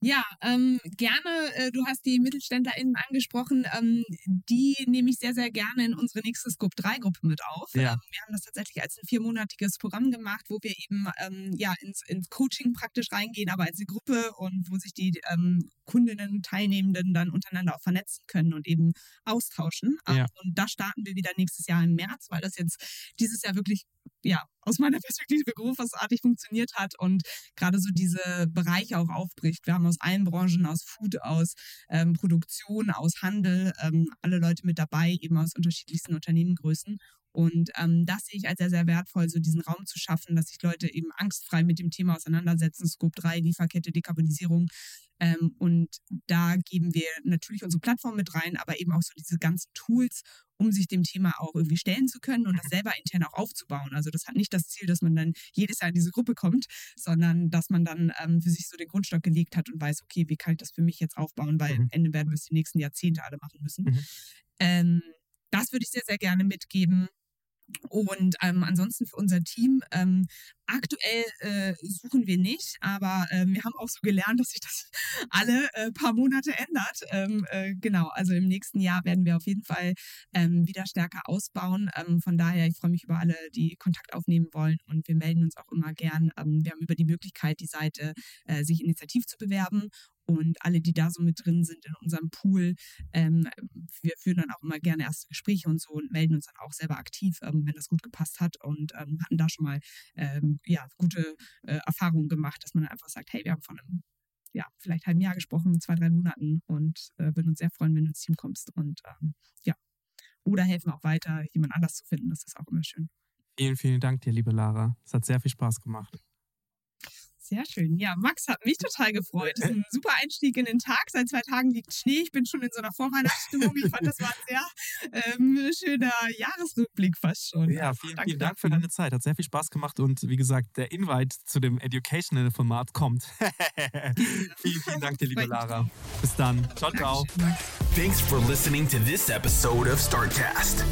Ja, ähm, gerne. Äh, du hast die MittelständlerInnen angesprochen. Ähm, die nehme ich sehr, sehr gerne in unsere nächste Scope 3 Gruppe mit auf. Ja. Ähm, wir haben das tatsächlich als ein viermonatiges Programm gemacht, wo wir eben ähm, ja ins, ins Coaching praktisch reingehen, aber als eine Gruppe und wo sich die ähm, Kundinnen, Teilnehmenden dann untereinander auch vernetzen können und eben austauschen. Ähm, Ja. Und da starten wir wieder nächstes Jahr im März, weil das jetzt dieses Jahr wirklich ja, aus meiner Perspektive großartig funktioniert hat und gerade so diese Bereiche auch aufbricht. Wir haben aus allen Branchen, aus Food, aus ähm, Produktion, aus Handel, ähm, alle Leute mit dabei, eben aus unterschiedlichsten Unternehmengrößen. Und ähm, das sehe ich als sehr, sehr wertvoll, so diesen Raum zu schaffen, dass sich Leute eben angstfrei mit dem Thema auseinandersetzen. Scope 3, Lieferkette, Dekarbonisierung. Ähm, und da geben wir natürlich unsere Plattform mit rein, aber eben auch so diese ganzen Tools, um sich dem Thema auch irgendwie stellen zu können und das selber intern auch aufzubauen. Also das hat nicht das Ziel, dass man dann jedes Jahr in diese Gruppe kommt, sondern dass man dann ähm, für sich so den Grundstock gelegt hat und weiß, okay, wie kann ich das für mich jetzt aufbauen, weil Mhm. am Ende werden wir es die nächsten Jahrzehnte alle machen müssen. Mhm. Ähm, das würde ich sehr, sehr gerne mitgeben. Und ähm, ansonsten für unser Team, ähm, aktuell äh, suchen wir nicht, aber ähm, wir haben auch so gelernt, dass sich das alle äh, paar Monate ändert. Ähm, äh, genau, also im nächsten Jahr werden wir auf jeden Fall ähm, wieder stärker ausbauen. Ähm, von daher, ich freue mich über alle, die Kontakt aufnehmen wollen und wir melden uns auch immer gern. Ähm, wir haben über die Möglichkeit, die Seite äh, sich initiativ zu bewerben und alle, die da so mit drin sind in unserem Pool, ähm, wir führen dann auch immer gerne erste Gespräche und so und melden uns dann auch selber aktiv, ähm, wenn das gut gepasst hat und ähm, hatten da schon mal ähm, ja, gute äh, Erfahrungen gemacht, dass man einfach sagt, hey, wir haben von einem ja, vielleicht halben Jahr gesprochen, zwei, drei Monaten und äh, würden uns sehr freuen, wenn du ins Team kommst und ähm, ja, oder helfen auch weiter, jemand anders zu finden, das ist auch immer schön. Vielen, vielen Dank dir, liebe Lara. Es hat sehr viel Spaß gemacht. Sehr schön. Ja, Max hat mich total gefreut. Das ist ein super Einstieg in den Tag. Seit zwei Tagen liegt Schnee. Ich bin schon in so einer Vorweihnachtsstimmung. Ich fand, das war ein sehr ähm, schöner Jahresrückblick fast schon. Ja, vielen, danke vielen Dank für deine Zeit. Hat sehr viel Spaß gemacht und wie gesagt, der Invite zu dem Educational-Format kommt. vielen, vielen Dank dir, liebe Lara. Bis dann. Ciao, ciao. Thanks for listening to this episode of StartCast.